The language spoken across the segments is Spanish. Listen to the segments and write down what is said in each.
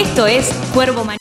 Esto es Cuervo Manía.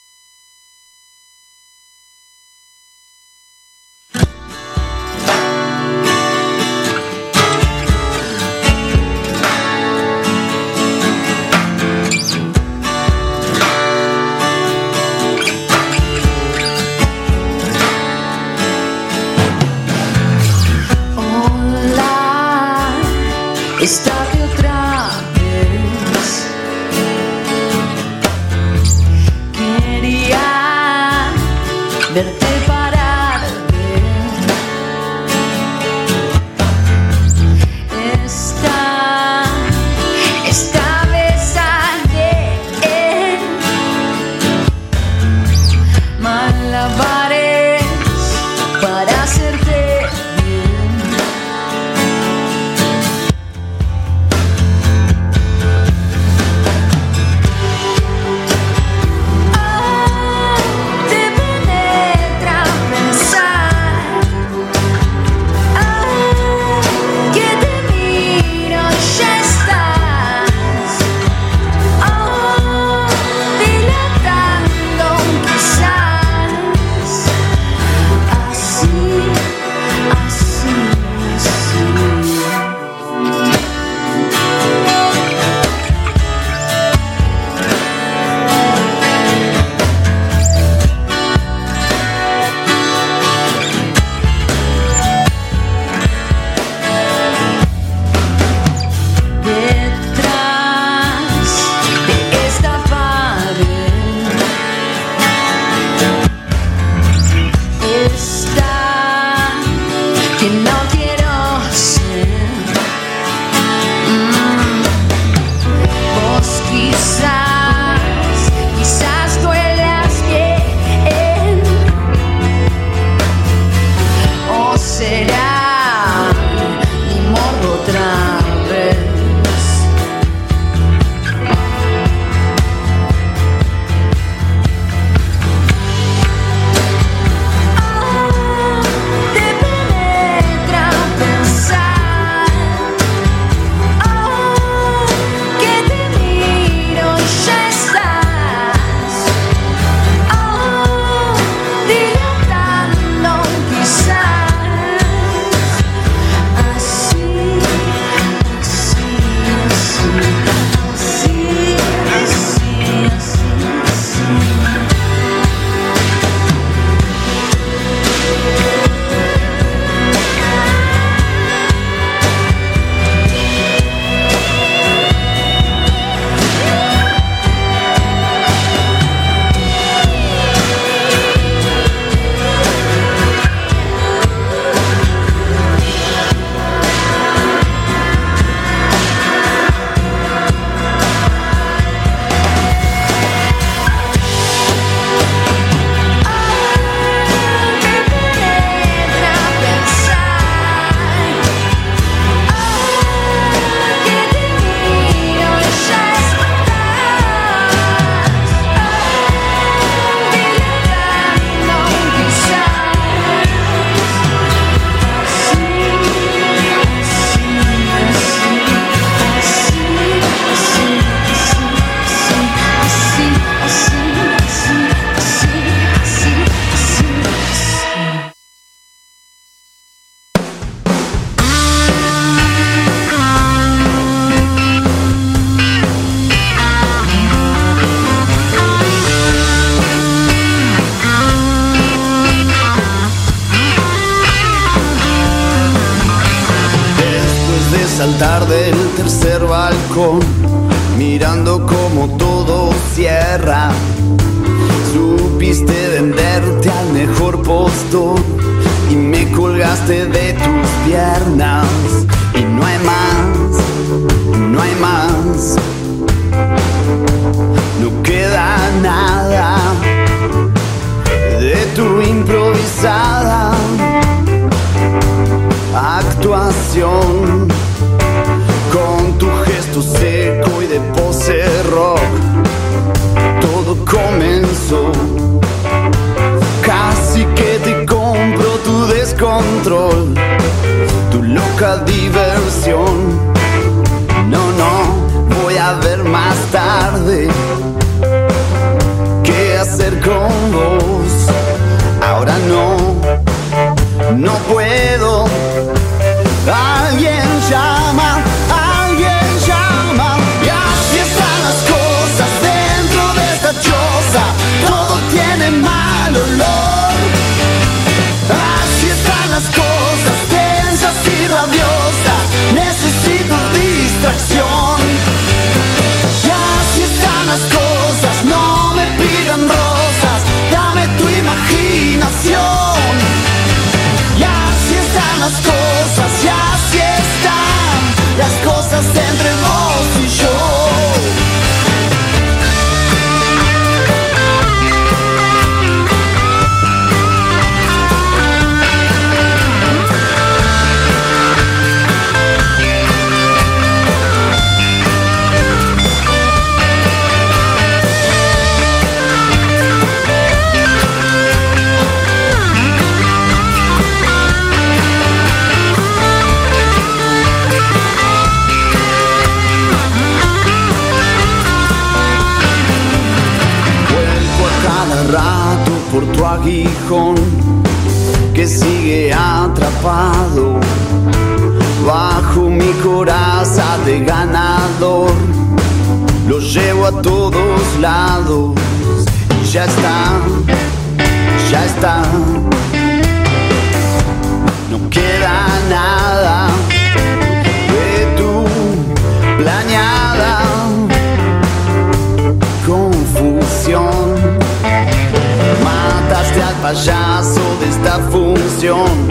Función.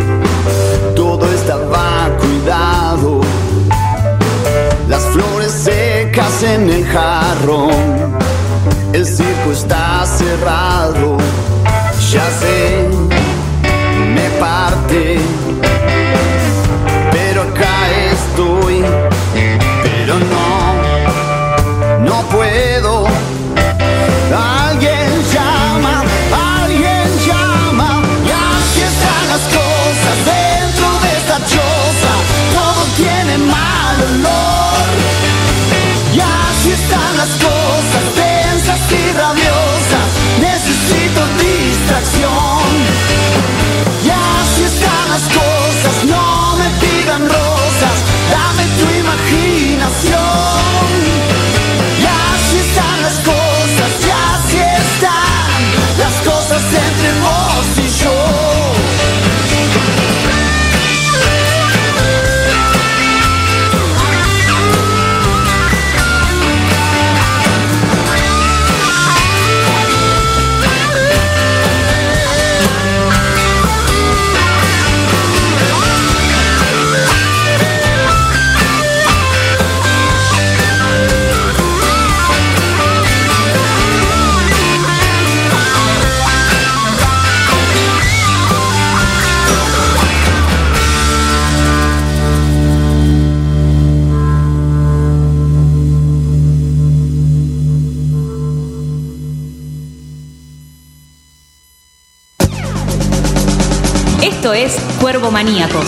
Es Cuervo Maníacos.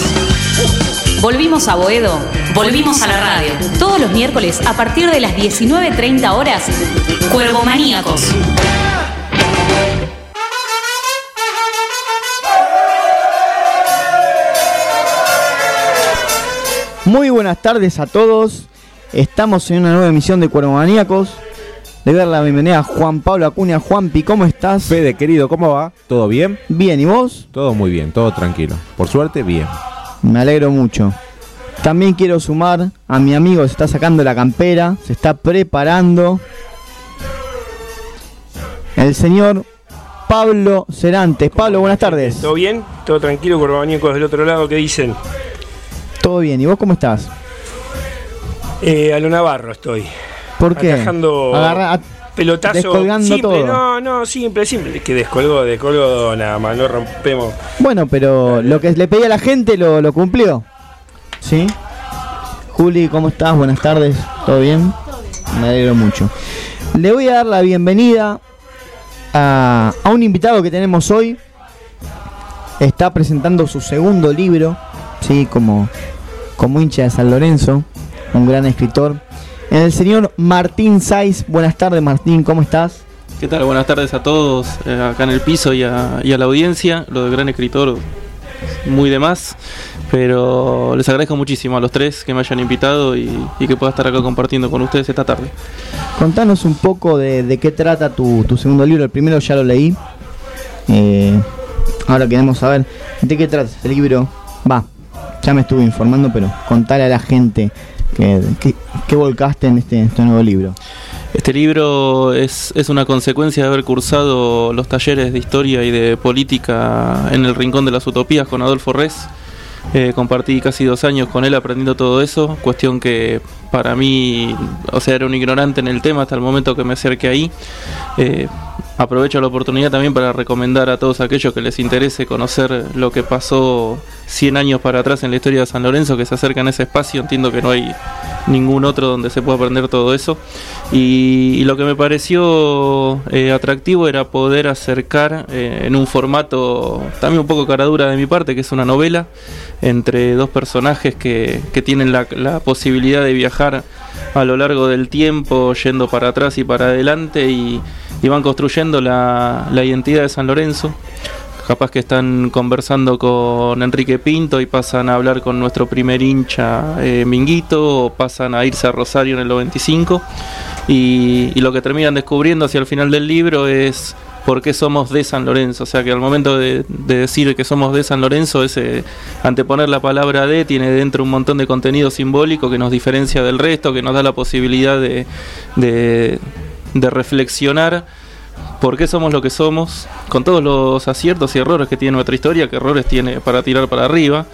Volvimos a Boedo, volvimos a la radio. Todos los miércoles a partir de las 19.30 horas, Cuervo Maníacos. Muy buenas tardes a todos. Estamos en una nueva emisión de Cuervo Maníacos. Le doy la bienvenida a Juan Pablo Acuña. Juanpi, ¿cómo estás? Fede, querido, ¿cómo va? ¿Todo bien? Bien, ¿y vos? Todo muy bien, todo tranquilo. Por suerte, bien. Me alegro mucho. También quiero sumar a mi amigo se está sacando la campera, se está preparando. El señor Pablo Cerantes. Pablo, buenas tardes. ¿Todo bien? ¿Todo tranquilo, Corbañecos del otro lado? ¿Qué dicen? ¿Todo bien? ¿Y vos cómo estás? Eh, a lo Navarro estoy. ¿Por qué? Atajando Agarra- pelotazo. descolgando simple, todo. No, no, simple, simple. Es que descolgó, descolgó nada más, no rompemos. Bueno, pero lo que le pedí a la gente lo, lo cumplió. ¿Sí? Juli, ¿cómo estás? Buenas tardes. ¿Todo bien? Me alegro mucho. Le voy a dar la bienvenida a, a un invitado que tenemos hoy. Está presentando su segundo libro, sí, como, como hincha de San Lorenzo, un gran escritor. El señor Martín Saiz. Buenas tardes, Martín, ¿cómo estás? ¿Qué tal? Buenas tardes a todos eh, acá en el piso y a, y a la audiencia. Lo del gran escritor, muy de más. Pero les agradezco muchísimo a los tres que me hayan invitado y, y que pueda estar acá compartiendo con ustedes esta tarde. Contanos un poco de, de qué trata tu, tu segundo libro. El primero ya lo leí. Eh, ahora queremos saber de qué trata este libro. Va, ya me estuve informando, pero contale a la gente que volcaste en este, este nuevo libro. Este libro es, es una consecuencia de haber cursado los talleres de historia y de política en el Rincón de las Utopías con Adolfo Res. Eh, compartí casi dos años con él aprendiendo todo eso, cuestión que para mí, o sea, era un ignorante en el tema hasta el momento que me acerqué ahí. Eh, aprovecho la oportunidad también para recomendar a todos aquellos que les interese conocer lo que pasó 100 años para atrás en la historia de San Lorenzo, que se acercan a ese espacio, entiendo que no hay ningún otro donde se pueda aprender todo eso. Y, lo que me pareció eh, atractivo era poder acercar eh, en un formato también un poco caradura de mi parte, que es una novela, entre dos personajes que, que tienen la, la posibilidad de viajar a lo largo del tiempo, yendo para atrás y para adelante, y, y van construyendo la, identidad de San Lorenzo. Capaz que están conversando con Enrique Pinto y pasan a hablar con nuestro primer hincha eh, Minguito, o pasan a irse a Rosario en el 95, y, lo que terminan descubriendo hacia el final del libro es por qué somos de San Lorenzo, o sea que al momento de, de decir que somos de San Lorenzo, ese anteponer la palabra de tiene dentro un montón de contenido simbólico que nos diferencia del resto, que nos da la posibilidad de, de reflexionar por qué somos lo que somos, con todos los aciertos y errores que tiene nuestra historia, que errores tiene para tirar para arriba,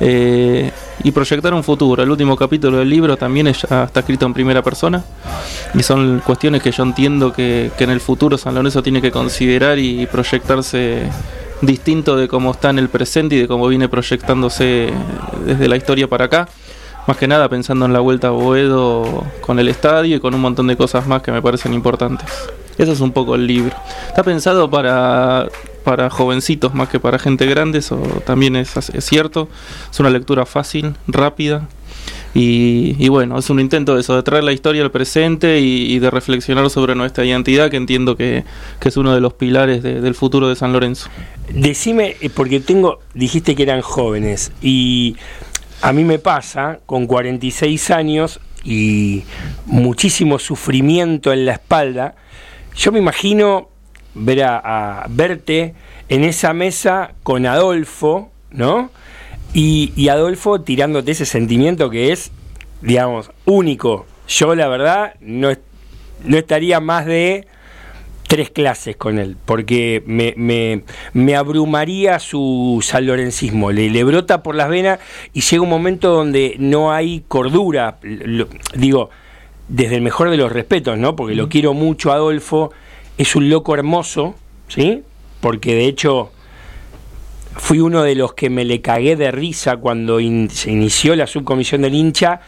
eh, y proyectar un futuro. El último capítulo del libro también ya está escrito en primera persona, y son cuestiones que yo entiendo que, que en el futuro San Lorenzo tiene que considerar y proyectarse distinto de cómo está en el presente y de cómo viene proyectándose desde la historia para acá. Más que nada pensando en la vuelta a Boedo con el estadio y con un montón de cosas más que me parecen importantes. Eso es un poco el libro. Está pensado para, para jovencitos más que para gente grande, eso también es, es cierto. Es una lectura fácil, rápida. Y, bueno, es un intento de eso, de traer la historia al presente y, y de reflexionar sobre nuestra identidad, que entiendo que, que es uno de los pilares de- del futuro de San Lorenzo. Decime, eh, porque tengo, dijiste que eran jóvenes y a mí me pasa con 46 años y muchísimo sufrimiento en la espalda. Yo me imagino ver a, verte en esa mesa con Adolfo, ¿no? Y, y Adolfo tirándote ese sentimiento que es, digamos, único. Yo la verdad no, no estaría más de tres clases con él, porque me, me, me abrumaría su sanlorencismo, le, le brota por las venas y llega un momento donde no hay cordura, Lo- digo, desde el mejor de los respetos, ¿no? Porque lo quiero mucho, Adolfo, es un loco hermoso, ¿sí? Porque de hecho fui uno de los que me le cagué de risa cuando in- se inició la subcomisión del hincha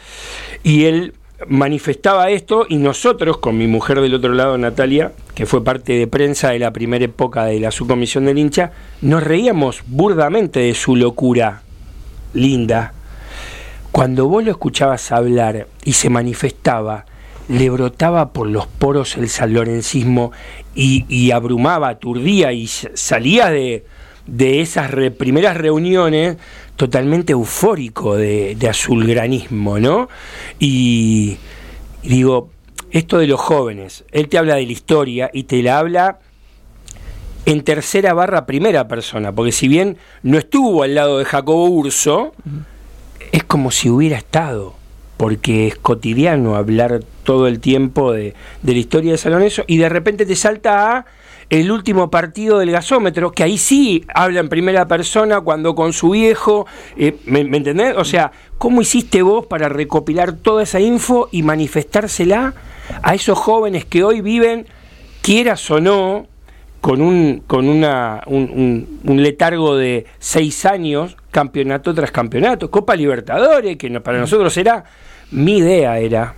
y él manifestaba esto y nosotros con mi mujer del otro lado Natalia que fue parte de prensa de la primera época de la subcomisión del hincha nos reíamos burdamente de su locura linda. Cuando vos lo escuchabas hablar y se manifestaba le brotaba por los poros el sanlorencismo y, abrumaba, aturdía y salía de, de esas re- primeras reuniones totalmente eufórico de, azulgranismo, ¿no? Y, digo, esto de los jóvenes, él te habla de la historia y te la habla en tercera barra primera persona, porque si bien no estuvo al lado de Jacobo Urso, es como si hubiera estado, porque es cotidiano hablar todo el tiempo de, de la historia de San Lorenzo y de repente te salta a el último partido del gasómetro, que ahí sí habla en primera persona cuando con su viejo, eh, ¿me, entendés? O sea, ¿cómo hiciste vos para recopilar toda esa info y manifestársela a esos jóvenes que hoy viven, quieras o no, con un, con una, un, un- letargo de seis años, campeonato tras campeonato, Copa Libertadores, que para nosotros era, mi idea era,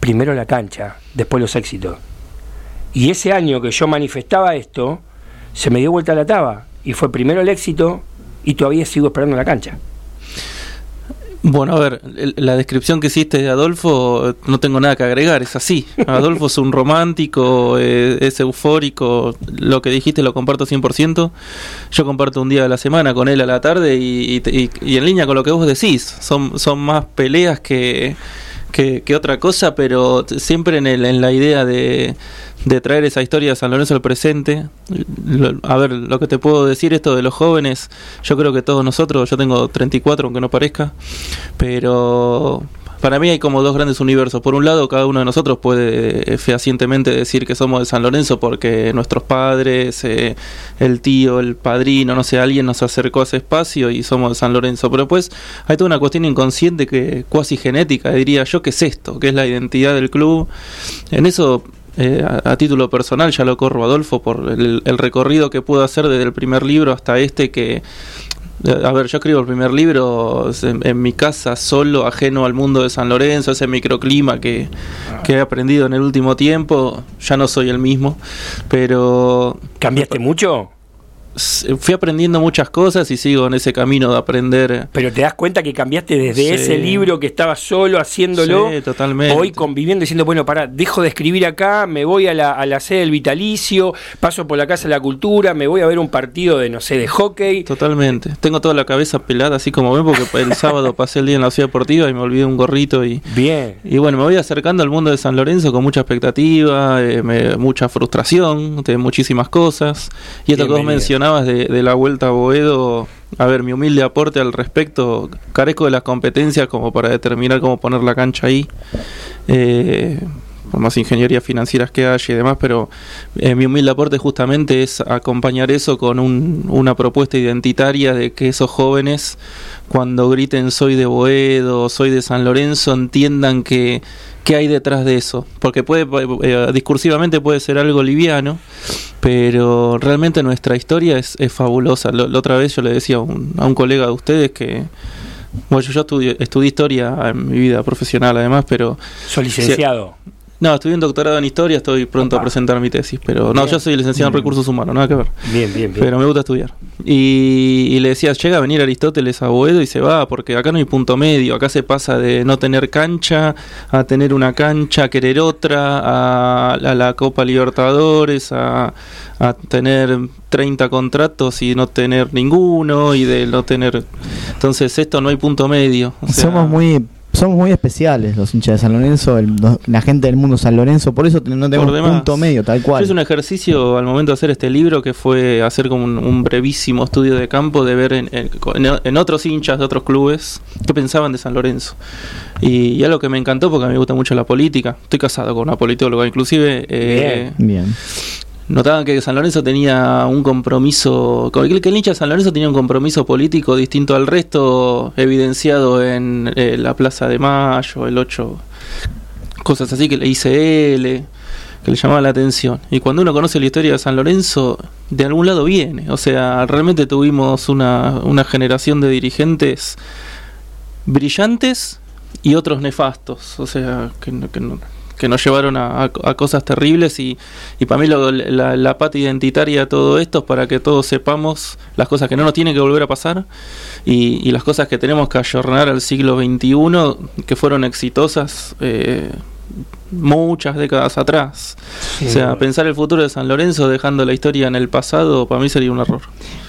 primero la cancha, después los éxitos. Y ese año que yo manifestaba esto, se me dio vuelta la taba, y fue primero el éxito, y todavía sigo esperando la cancha. Bueno, a ver, la descripción que hiciste de Adolfo, no tengo nada que agregar, es así. Adolfo es un romántico, eh, es eufórico, lo que dijiste lo comparto 100%. Yo comparto un día de la semana con él a la tarde y- y en línea con lo que vos decís, son, son más peleas que, que, que otra cosa, pero siempre en, el- en la idea de, de traer esa historia de San Lorenzo al presente. A ver, lo que te puedo decir esto de los jóvenes, yo creo que todos nosotros, yo tengo 34 aunque no parezca, pero para mí hay como dos grandes universos. Por un lado, cada uno de nosotros puede eh, fehacientemente decir que somos de San Lorenzo porque nuestros padres, eh, el tío, el padrino, no sé, alguien nos acercó a ese espacio y somos de San Lorenzo. Pero pues hay toda una cuestión inconsciente que cuasi genética, diría yo, que es esto, que es la identidad del club. En eso eh, a, título personal ya lo corro Adolfo por el, recorrido que pudo hacer desde el primer libro hasta este que a ver, yo escribo el primer libro en, mi casa solo, ajeno al mundo de San Lorenzo, ese microclima que, que he aprendido en el último tiempo, ya no soy el mismo, pero ¿Cambiaste mucho? Fui aprendiendo muchas cosas y sigo en ese camino de aprender. Pero te das cuenta que cambiaste desde Sí. ese libro que estaba solo haciéndolo, Sí, totalmente. hoy conviviendo, diciendo, bueno, pará, dejo de escribir acá, me voy a la, a la sede del vitalicio, paso por la Casa de la Cultura, me voy a ver un partido de, no sé, de hockey. Totalmente. Tengo toda la cabeza pelada, así como ven, porque el sábado pasé el día en la ciudad deportiva y me olvidé un gorrito y, Bien. Y bueno, me voy acercando al mundo de San Lorenzo con mucha expectativa, eh, me- mucha frustración de muchísimas cosas. Y esto que vos Bienvenido. De, la vuelta a Boedo, a ver, mi humilde aporte al respecto, carezco de las competencias como para determinar cómo poner la cancha ahí. Eh, más ingeniería financieras que haya y demás, pero eh, mi humilde aporte justamente es acompañar eso con un- una propuesta identitaria de que esos jóvenes, cuando griten soy de Boedo, soy de San Lorenzo, entiendan que, que hay detrás de eso. Porque puede, eh, discursivamente puede ser algo liviano, pero realmente nuestra historia es, es fabulosa. Lo- la otra vez yo le decía a un, a un colega de ustedes que, bueno, yo, yo estudié, estudié historia en mi vida profesional además, pero Soy licenciado. No, estudié un doctorado en historia, estoy pronto Opa. a presentar mi tesis, pero no, yo soy licenciado en recursos humanos, nada que ver. Bien, bien, bien. Pero me gusta estudiar. Y, y le decía, llega a venir Aristóteles a Boedo y se va, porque acá no hay punto medio, acá se pasa de no tener cancha a tener una cancha, a querer otra, a, a la Copa Libertadores, a, a tener 30 contratos y no tener ninguno, y de no tener... Entonces esto no hay punto medio. o sea, somos muy somos muy especiales los hinchas de San Lorenzo, el- la gente del mundo San Lorenzo, por eso no tenemos demás. punto medio, tal cual. hice un ejercicio al momento de hacer este libro que fue hacer como un, un brevísimo estudio de campo de ver en, en- en otros hinchas de otros clubes qué pensaban de San Lorenzo. Y, y algo que me encantó porque a mí me gusta mucho la política. Estoy casado con una politóloga, inclusive. eh, Bien. Notaban que San Lorenzo tenía un compromiso, que el hincha de San Lorenzo tenía un compromiso político distinto al resto, evidenciado en eh, la Plaza de Mayo, el 8, cosas así que le ICL, que le llamaba la atención. Y cuando uno conoce la historia de San Lorenzo, de algún lado viene. O sea, realmente tuvimos una, una generación de dirigentes brillantes y otros nefastos. O sea, que, que, no- que nos llevaron a, a- a cosas terribles y, y para mí lo- la, la pata identitaria de todo esto es para que todos sepamos las cosas que no nos tienen que volver a pasar y, y las cosas que tenemos que ayornar al siglo XXI que fueron exitosas eh, muchas décadas atrás. O sea, pensar el futuro de San Lorenzo dejando la historia en el pasado para mí sería un error.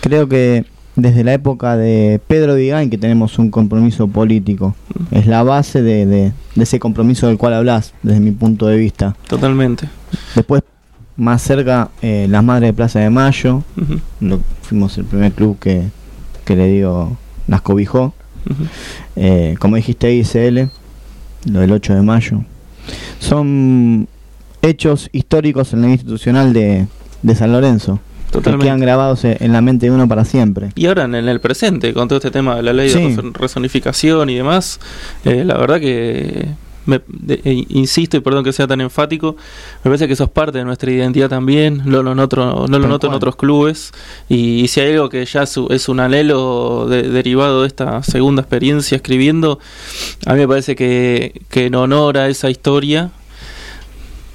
Creo que desde la época de Pedro Vigán que tenemos un compromiso político. Es la base de, de- de ese compromiso del cual hablas, desde mi punto de vista. Totalmente. Después, más cerca, eh, las Madres de Plaza de Mayo. Lo- fuimos el primer club que, que le dio, las cobijó. Eh, como dijiste, ICL, lo del 8 de mayo. Son hechos históricos en la institucional de, de San Lorenzo. Que Totalmente. quedan grabados e- en la mente de uno para siempre. Y ahora en el presente, con todo este tema de la ley Sí. de reson- resonificación y demás, eh, la verdad que, me, de- eh, insisto y perdón que sea tan enfático, me parece que eso es parte de nuestra identidad también, no lo noto, no lo noto en otros clubes, y, y si hay algo que ya su- es un anhelo de- derivado de esta segunda experiencia escribiendo, a mí me parece que, que en honor a esa historia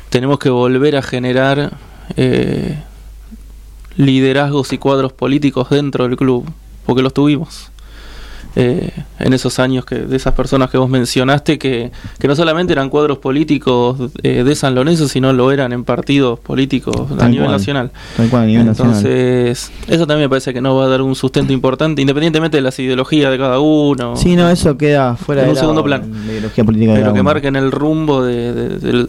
tenemos que volver a generar... eh, liderazgos y cuadros políticos dentro del club, porque los tuvimos. eh, en esos años que de esas personas que vos mencionaste, que, que no solamente eran cuadros políticos eh, de San Lorenzo, sino lo eran en partidos políticos a nivel cual. nacional. Tal cual, a nivel nacional. Entonces, eso también me parece que no va a dar un sustento importante, independientemente de las ideologías de cada uno. Sí, no, eso queda fuera de un lado, segundo la ideología política de pero que uno. marquen el rumbo de, de-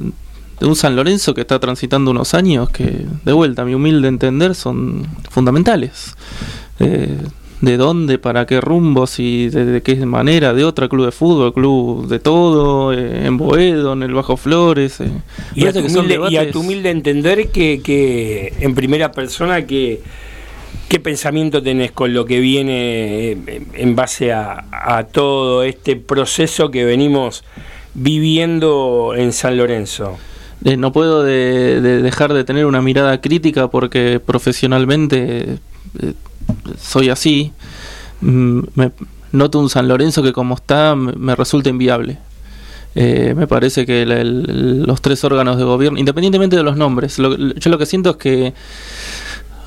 de un San Lorenzo que está transitando unos años que, de vuelta, a mi humilde entender, son fundamentales. Eh, de dónde, para qué rumbos y de, de qué manera, de otra club de fútbol, club de todo, eh, en Boedo, en el Bajo Flores. eh. Y a, tu humilde, y a tu humilde entender que, que en primera persona que qué pensamiento tenés con lo que viene eh, en base a, a todo este proceso que venimos viviendo en San Lorenzo. Eh, no puedo de- de dejar de tener una mirada crítica porque profesionalmente eh, soy así. Mm, me noto un San Lorenzo que como está me, resulta inviable. Eh, me parece que los tres órganos de gobierno, independientemente de los nombres, lo- yo lo que siento es que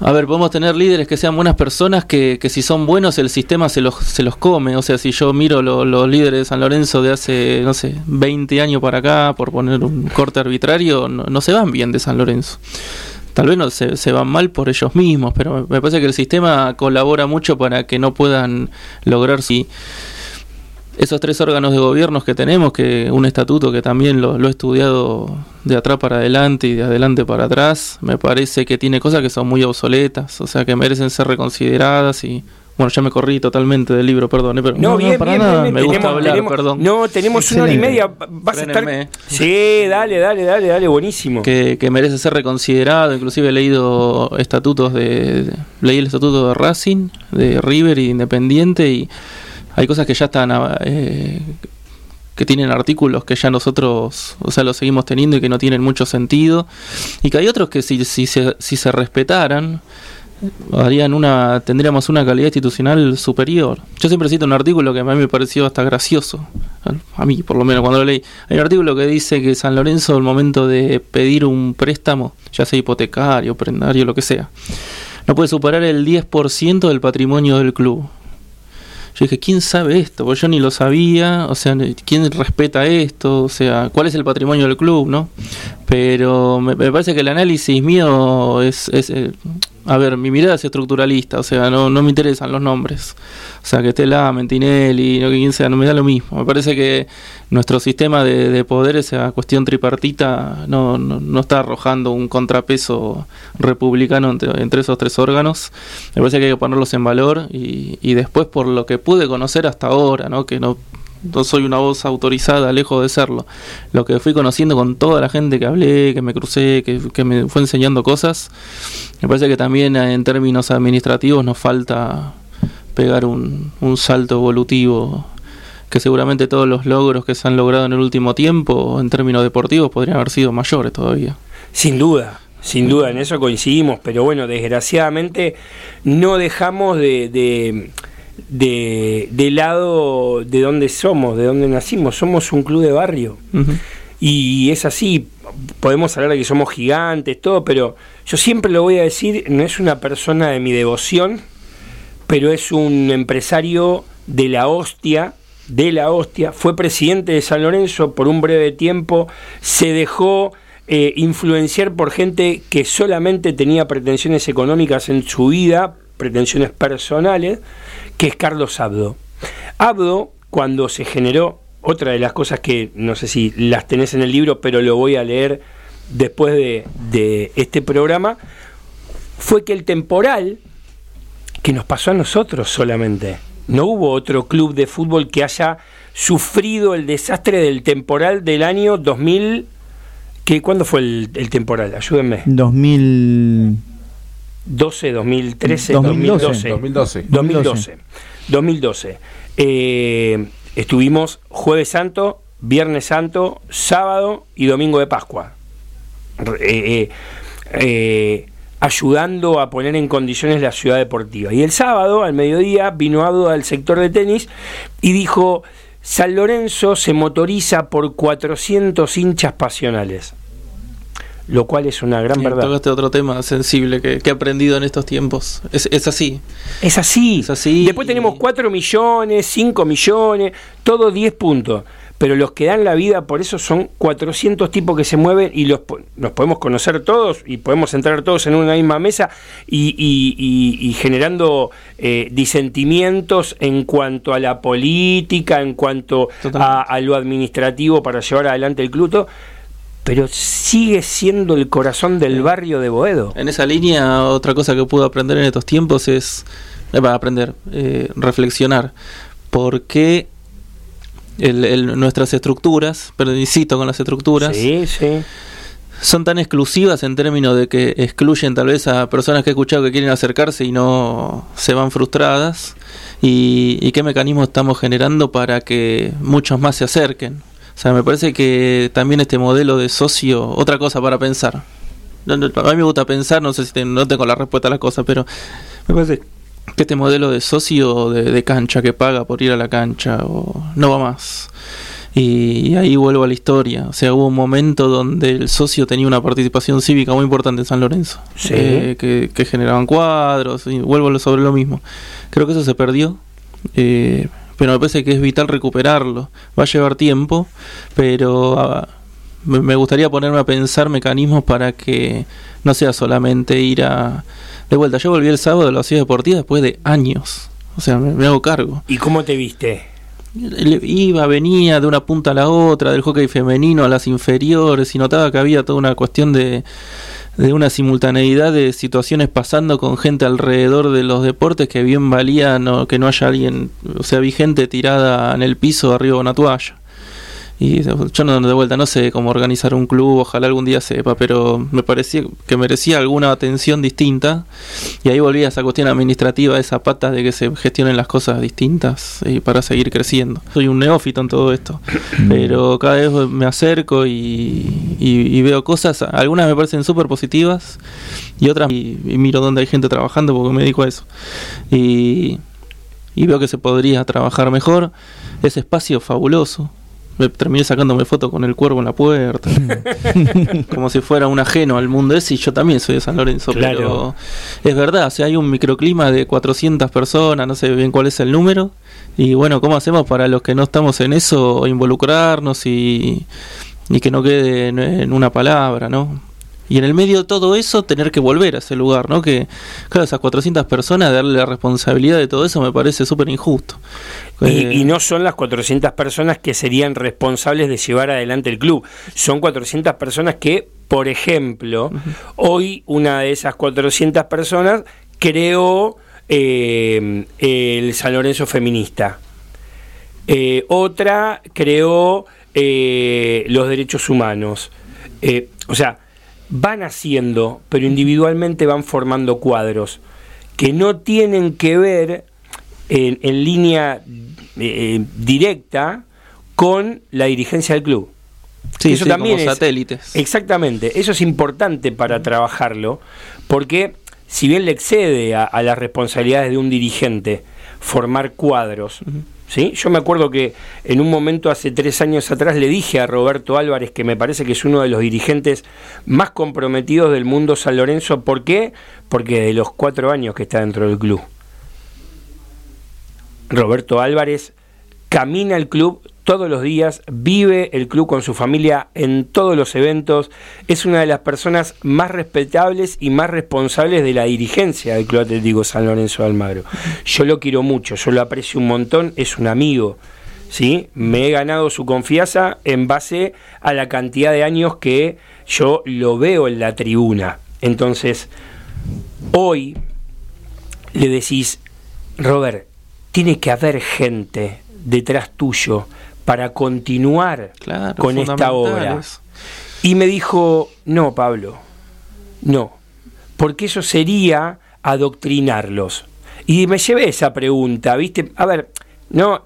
a ver, podemos tener líderes que sean buenas personas que, que si son buenos el sistema se los, se los come. O sea, si yo miro lo- los líderes de San Lorenzo de hace, no sé, 20 años para acá, por poner un corte arbitrario, no, no se van bien de San Lorenzo. Tal vez no se, se van mal por ellos mismos, pero me, parece que el sistema colabora mucho para que no puedan lograr si esos tres órganos de gobiernos que tenemos, que un estatuto que también lo, lo he estudiado de atrás para adelante y de adelante para atrás, me parece que tiene cosas que son muy obsoletas, o sea que merecen ser reconsideradas y bueno, ya me corrí totalmente del libro, perdón, pero No, no, bien, para bien, nada. bien, Me bien. gusta hablar, perdón. No, tenemos una hora y media. Vas a estar. Sí, dale, dale, dale, dale, buenísimo. que, que merece ser reconsiderado. Inclusive he leído estatutos de, de- leí el estatuto de Racing, de River y de Independiente y hay cosas que ya están ah, eh, que tienen artículos que ya nosotros, o sea, los seguimos teniendo y que no tienen mucho sentido y que hay otros que si, si, se, si se respetaran harían una tendríamos una calidad institucional superior. Yo siempre cito un artículo que a mí me pareció hasta gracioso, a mí por lo menos cuando lo leí. Hay un artículo que dice que San Lorenzo al momento de pedir un préstamo, ya sea hipotecario, prendario, lo que sea, no puede superar el 10% del patrimonio del club. Yo dije, ¿quién sabe esto? Porque yo ni lo sabía, o sea, ¿quién respeta esto? O sea, ¿cuál es el patrimonio del club, no? Pero me, parece que el análisis mío es, es, eh, a ver, mi mirada es estructuralista, o sea, no, no me interesan los nombres. O sea, que esté la Mentinelli, no que quien sea, no me da lo mismo. Me parece que nuestro sistema de, de poder, esa cuestión tripartita, no, no, no está arrojando un contrapeso republicano entre, entre esos tres órganos. Me parece que hay que ponerlos en valor y, y después por lo que pude conocer hasta ahora, ¿no? que no, no soy una voz autorizada, lejos de serlo. Lo que fui conociendo con toda la gente que hablé, que me crucé, que, que me fue enseñando cosas, me parece que también eh, en términos administrativos nos falta pegar un, un salto evolutivo que seguramente todos los logros que se han logrado en el último tiempo en términos deportivos podrían haber sido mayores todavía. Sin duda, sin duda, en eso coincidimos, pero bueno, desgraciadamente no dejamos de, de, de, de lado de dónde somos, de dónde nacimos. Somos un club de barrio. Y es así, podemos hablar de que somos gigantes, todo, pero yo siempre lo voy a decir, no es una persona de mi devoción, pero es un empresario de la hostia, de la hostia, fue presidente de San Lorenzo por un breve tiempo, se dejó eh, influenciar por gente que solamente tenía pretensiones económicas en su vida, pretensiones personales, que es Carlos Abdo. Abdo, cuando se generó, otra de las cosas que no sé si las tenés en el libro, pero lo voy a leer después de, de este programa, fue que el temporal que nos pasó a nosotros solamente. No hubo otro club de fútbol que haya sufrido el desastre del temporal del año 2000. ¿qué, ¿Cuándo fue el, temporal? Ayúdenme. 2000. 12, 2013, 2012. 2012. 2012. 2012. 2012. Eh, estuvimos Jueves Santo, Viernes Santo, Sábado y Domingo de Pascua. Eh, eh, eh, ayudando a poner en condiciones la ciudad deportiva. Y el sábado, al mediodía, vino Abdo al sector de tenis y dijo, San Lorenzo se motoriza por 400 hinchas pasionales. Lo cual es una gran Y verdad. Tocaste otro tema sensible que, que he aprendido en estos tiempos. Es, es así. Es así. Es así. Después tenemos 4 millones, 5 millones, todo 10 puntos. Pero los que dan la vida por eso son 400 tipos que se mueven y los, los podemos conocer todos y podemos entrar todos en una misma mesa y, y- y- y generando eh, disentimientos en cuanto a la política, en cuanto a, a lo administrativo para llevar adelante el cluto. Pero sigue siendo el corazón del barrio de Boedo. En esa línea, otra cosa que pude aprender en estos tiempos es, va, aprender, eh, reflexionar. ¿Por qué el- el- nuestras estructuras, pero insisto con las estructuras, Sí, sí. son tan exclusivas en términos de que excluyen tal vez a personas que he escuchado que quieren acercarse y no se van frustradas? ¿Y, y qué mecanismos estamos generando para que muchos más se acerquen? O sea, me parece que también este modelo de socio, otra cosa para pensar. No, no, a mí me gusta pensar, no sé si te- no tengo la respuesta a las cosas, pero me parece que este modelo de socio de, de cancha que paga por ir a la cancha o no va más. Y ahí vuelvo a la historia. O sea, hubo un momento donde el socio tenía una participación cívica muy importante en San Lorenzo. Sí. Eh, que, que generaban cuadros. Y vuelvo sobre lo mismo. Creo que eso se perdió. eh, pero me parece que es vital recuperarlo. Va a llevar tiempo, pero ah, me gustaría ponerme a pensar mecanismos para que no sea solamente ir a... De vuelta, yo volví el sábado a la ciudad deportiva después de años. O sea, me, me hago cargo. ¿Y cómo te viste? Iba, venía de una punta a la otra, del hockey femenino a las inferiores, y notaba que había toda una cuestión de, de una simultaneidad de situaciones pasando con gente alrededor de los deportes que bien valía no, que no haya alguien, o sea, vi gente tirada en el piso arriba de una toalla. Y yo no, de vuelta no sé cómo organizar un club, ojalá algún día sepa, pero me parecía que merecía alguna atención distinta. Y ahí volví a esa cuestión administrativa, esa pata de que se gestionen las cosas distintas y para seguir creciendo. Soy un neófito en todo esto, pero cada vez me acerco y, y- y veo cosas, algunas me parecen súper positivas y otras y, y miro dónde hay gente trabajando porque me dedico a eso. Y, y veo que se podría trabajar mejor. Ese espacio fabuloso. Me terminé sacándome foto con el cuervo en la puerta. como si fuera un ajeno al mundo ese y yo también soy de San Lorenzo. Claro. Pero es verdad, o sea, hay un microclima de 400 personas, no sé bien cuál es el número. Y bueno, ¿cómo hacemos para los que no estamos en eso involucrarnos y, y que no quede en, en una palabra, ¿no? Y en el medio de todo eso, tener que volver a ese lugar, ¿no? Que, claro, esas 400 personas, darle la responsabilidad de todo eso me parece súper injusto. Y, Eh, y no son las 400 personas que serían responsables de llevar adelante el club. Son 400 personas que, por ejemplo, hoy una de esas 400 personas creó eh, el San Lorenzo Feminista. Eh, otra creó los derechos humanos. O sea, van haciendo, pero individualmente van formando cuadros que no tienen que ver en, en línea eh, directa con la dirigencia del club. sí, eso sí, también como es- satélites. Exactamente, eso es importante para trabajarlo, porque si bien le excede a, a las responsabilidades de un dirigente formar cuadros, ¿sí? yo me acuerdo que en un momento hace tres años atrás le dije a Roberto Álvarez, que me parece que es uno de los dirigentes más comprometidos del mundo San Lorenzo, ¿por qué? Porque de los cuatro años que está dentro del club. Roberto Álvarez camina el club todos los días, vive el club con su familia en todos los eventos, es una de las personas más respetables y más responsables de la dirigencia del Club Atlético San Lorenzo de Almagro. Yo lo quiero mucho, yo lo aprecio un montón, es un amigo. ¿sí? Me he ganado su confianza en base a la cantidad de años que yo lo veo en la tribuna. Entonces, hoy le decís, Robert, tiene que haber gente detrás tuyo para continuar Claro, con esta obra. Y me dijo, no, Pablo, no, porque eso sería adoctrinarlos. Y me llevé esa pregunta, ¿viste? A ver, no,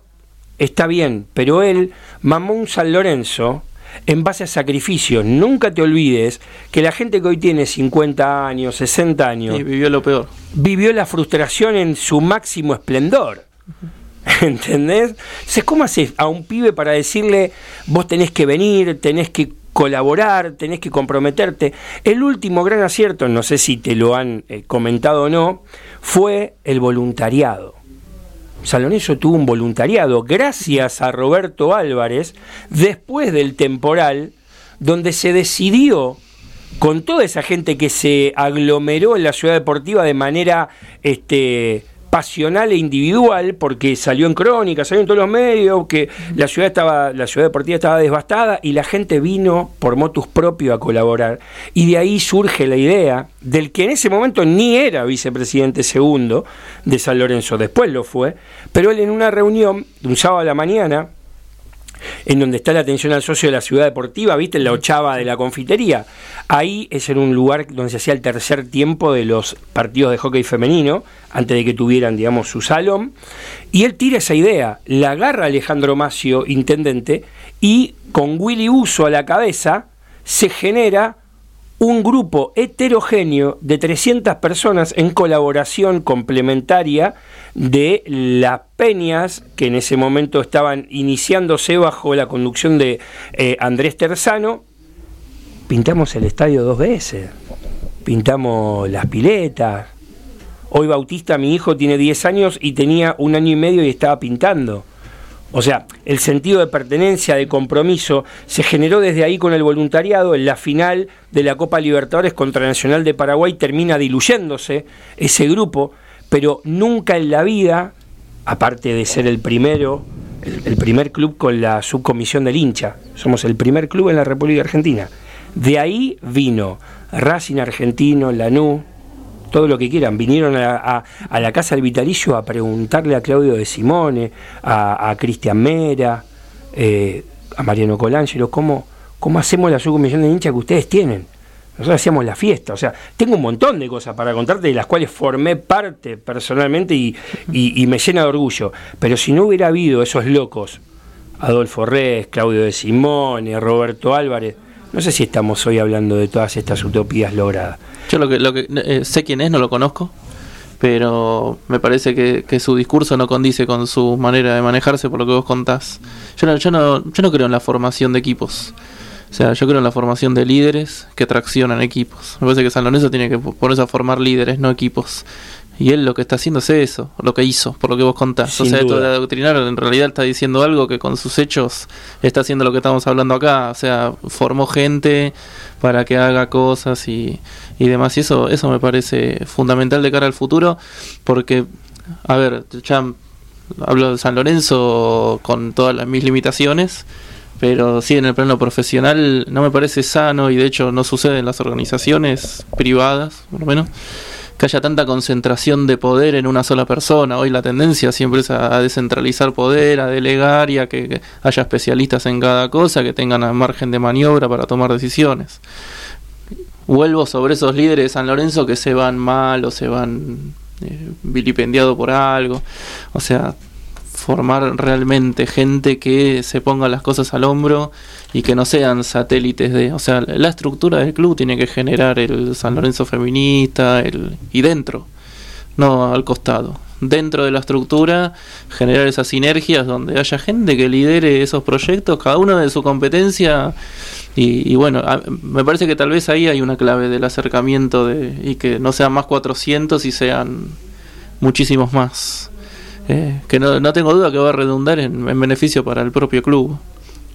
está bien, pero él mamó un San Lorenzo en base a sacrificios. Nunca te olvides que la gente que hoy tiene 50 años, 60 años, Y vivió lo peor. vivió la frustración en su máximo esplendor. ¿Entendés? Entonces, ¿cómo haces a un pibe para decirle, vos tenés que venir, tenés que colaborar, tenés que comprometerte. El último gran acierto, no sé si te lo han eh, comentado o no, fue el voluntariado. San Lorenzo tuvo un voluntariado gracias a Roberto Álvarez después del temporal donde se decidió con toda esa gente que se aglomeró en la ciudad deportiva de manera este, pasional e individual, porque salió en crónica, salió en todos los medios, que la ciudad estaba, la ciudad deportiva estaba devastada y la gente vino por motus propio a colaborar. Y de ahí surge la idea del que en ese momento ni era vicepresidente segundo de San Lorenzo, después lo fue, pero él en una reunión de un sábado a la mañana, en donde está la atención al socio de la ciudad deportiva, ¿viste? En la ochava de la confitería. Ahí es en un lugar donde se hacía el tercer tiempo de los partidos de hockey femenino, antes de que tuvieran, digamos, su salón. Y él tira esa idea, la agarra Alejandro Macio, intendente, y con Willy Uso a la cabeza, se genera un grupo heterogéneo de 300 personas en colaboración complementaria de las peñas que en ese momento estaban iniciándose bajo la conducción de eh, Andrés Terzano. Pintamos el estadio dos veces, pintamos las piletas. Hoy Bautista, mi hijo, tiene 10 años y tenía un año y medio y estaba pintando. O sea, el sentido de pertenencia, de compromiso, se generó desde ahí con el voluntariado. En la final de la Copa Libertadores contra Nacional de Paraguay termina diluyéndose ese grupo, pero nunca en la vida, aparte de ser el primero, el, primer club con la subcomisión del hincha, somos el primer club en la República Argentina. De ahí vino Racing Argentino, Lanús, todo lo que quieran. Vinieron a, la casa del Vitalicio a preguntarle a Claudio de Simone, a, Cristian Mera, eh, a Mariano Colangelo, ¿cómo, cómo hacemos la subcomisión de hincha que ustedes tienen. Nosotros hacíamos la fiesta, o sea, tengo un montón de cosas para contarte de las cuales formé parte personalmente y me llena de orgullo. Pero si no hubiera habido esos locos, Adolfo Reyes, Claudio de Simone, Roberto Álvarez, no sé si estamos hoy hablando de todas estas utopías logradas. Yo lo que, lo que eh, sé quién es, no lo conozco, pero me parece que, su discurso no condice con su manera de manejarse por lo que vos contás. Yo no, yo no, yo no creo en la formación de equipos. O sea, yo creo en la formación de líderes que traccionan equipos. Me parece que San Lorenzo tiene que ponerse a formar líderes, no equipos. Y él lo que está haciendo es eso, lo que hizo, por lo que vos contás. Sin o sea, esto duda. de adoctrinar en realidad está diciendo algo que con sus hechos está haciendo lo que estamos hablando acá. O sea, formó gente para que haga cosas y, y demás. Y eso, eso me parece fundamental de cara al futuro, porque, a ver, ya hablo de San Lorenzo con todas las, mis limitaciones, pero sí en el plano profesional no me parece sano y de hecho no sucede en las organizaciones privadas, por lo menos, que haya tanta concentración de poder en una sola persona. Hoy la tendencia siempre es a, descentralizar poder, a delegar y a que, haya especialistas en cada cosa, que tengan margen de maniobra para tomar decisiones. Vuelvo sobre esos líderes de San Lorenzo que se van mal o se van eh, vilipendiado por algo. O sea, formar realmente gente que se ponga las cosas al hombro y que no sean satélites de, o sea, la estructura del club tiene que generar el San Lorenzo feminista, el y dentro, no al costado. Dentro de la estructura generar esas sinergias donde haya gente que lidere esos proyectos, cada uno de su competencia y, bueno, a- me parece que tal vez ahí hay una clave del acercamiento de, y que no sean más 400 y sean muchísimos más. Eh, que no, no tengo duda que va a redundar en, en beneficio para el propio club.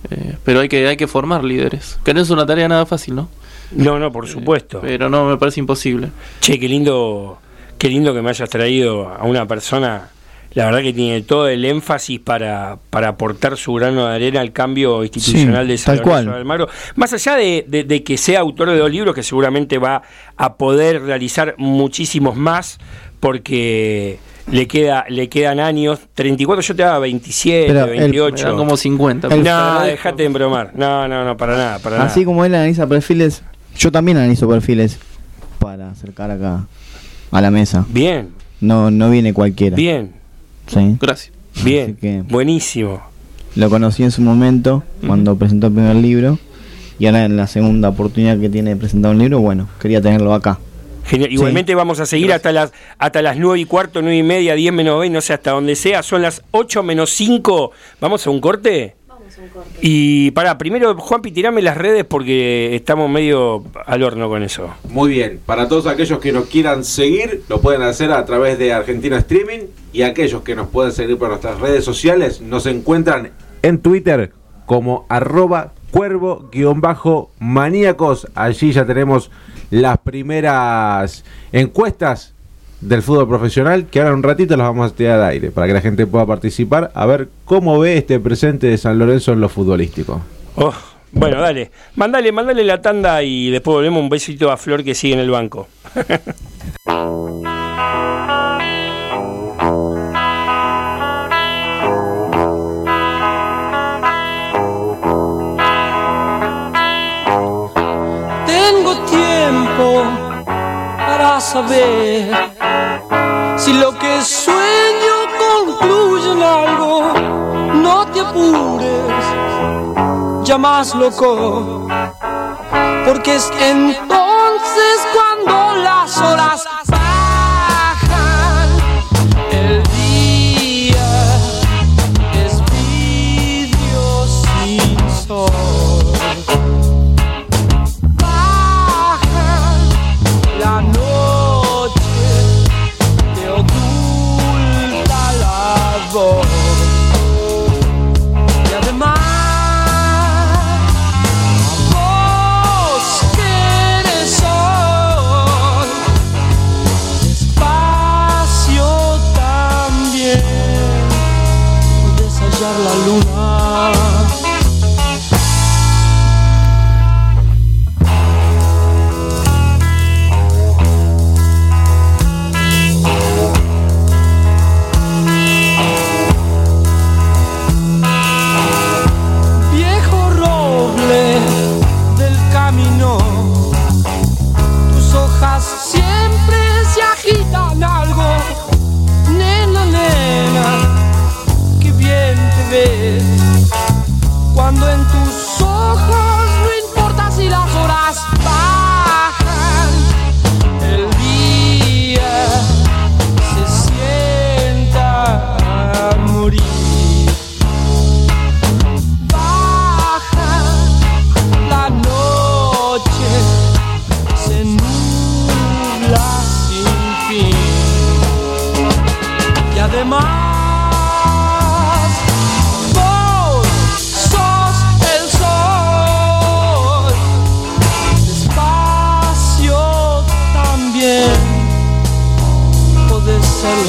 Eh, pero hay que, hay que formar líderes, que no es una tarea nada fácil, ¿no? No, no, por supuesto. Pero no me parece imposible. Che, qué lindo, qué lindo que me hayas traído a una persona, la verdad que tiene todo el énfasis para, para aportar su grano de arena al cambio institucional Sí, de San tal Lorenzo cual. de Almagro. Más allá de, de- de que sea autor de dos libros, que seguramente va a poder realizar muchísimos más, porque le queda le quedan años, 34, yo te daba 27, Pero el- 28. Eran como 50. El- no, dejate de embromar. No, no, no, para nada, para Así nada. como él analiza perfiles, yo también analizo perfiles para acercar acá a la mesa. Bien, No, no viene cualquiera. bien, ¿sí? Gracias. bien. Así que- Buenísimo. Lo conocí en su momento cuando presentó el primer libro y ahora en la segunda oportunidad que tiene de presentar un libro, bueno, quería tenerlo acá. Genial. Sí. Igualmente vamos a seguir hasta las hasta las 9 y cuarto, 9 y media, 10 menos 20, no sé, hasta donde sea. Son las 8 menos 5. ¿Vamos a un corte? Y para, primero, Juanpi, tirame las redes porque estamos medio al horno con eso. Muy bien, para todos aquellos que nos quieran seguir, lo pueden hacer a través de Argentina Streaming y aquellos que nos pueden seguir por nuestras redes sociales nos encuentran en Twitter como arroba cuervo-maníacos. Allí ya tenemos las primeras encuestas del fútbol profesional que ahora en un ratito las vamos a tirar al aire para que la gente pueda participar a ver cómo ve este presente de San Lorenzo en lo futbolístico. Oh, bueno, dale. Mandale, mandale la tanda y después volvemos un besito a Flor que sigue en el banco. saber si lo que sueño concluye en algo. No te apures, ya más loco, porque es entonces cuando las horas.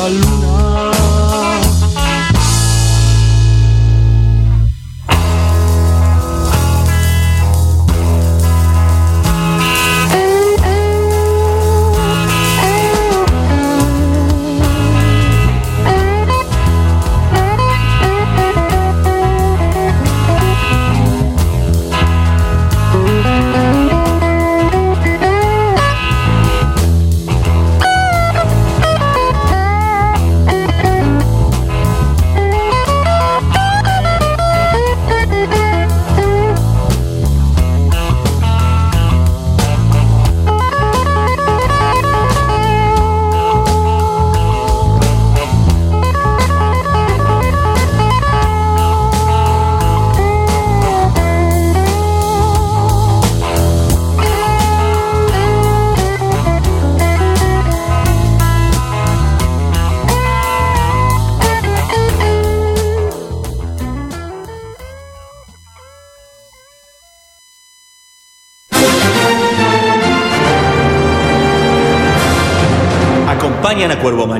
Ser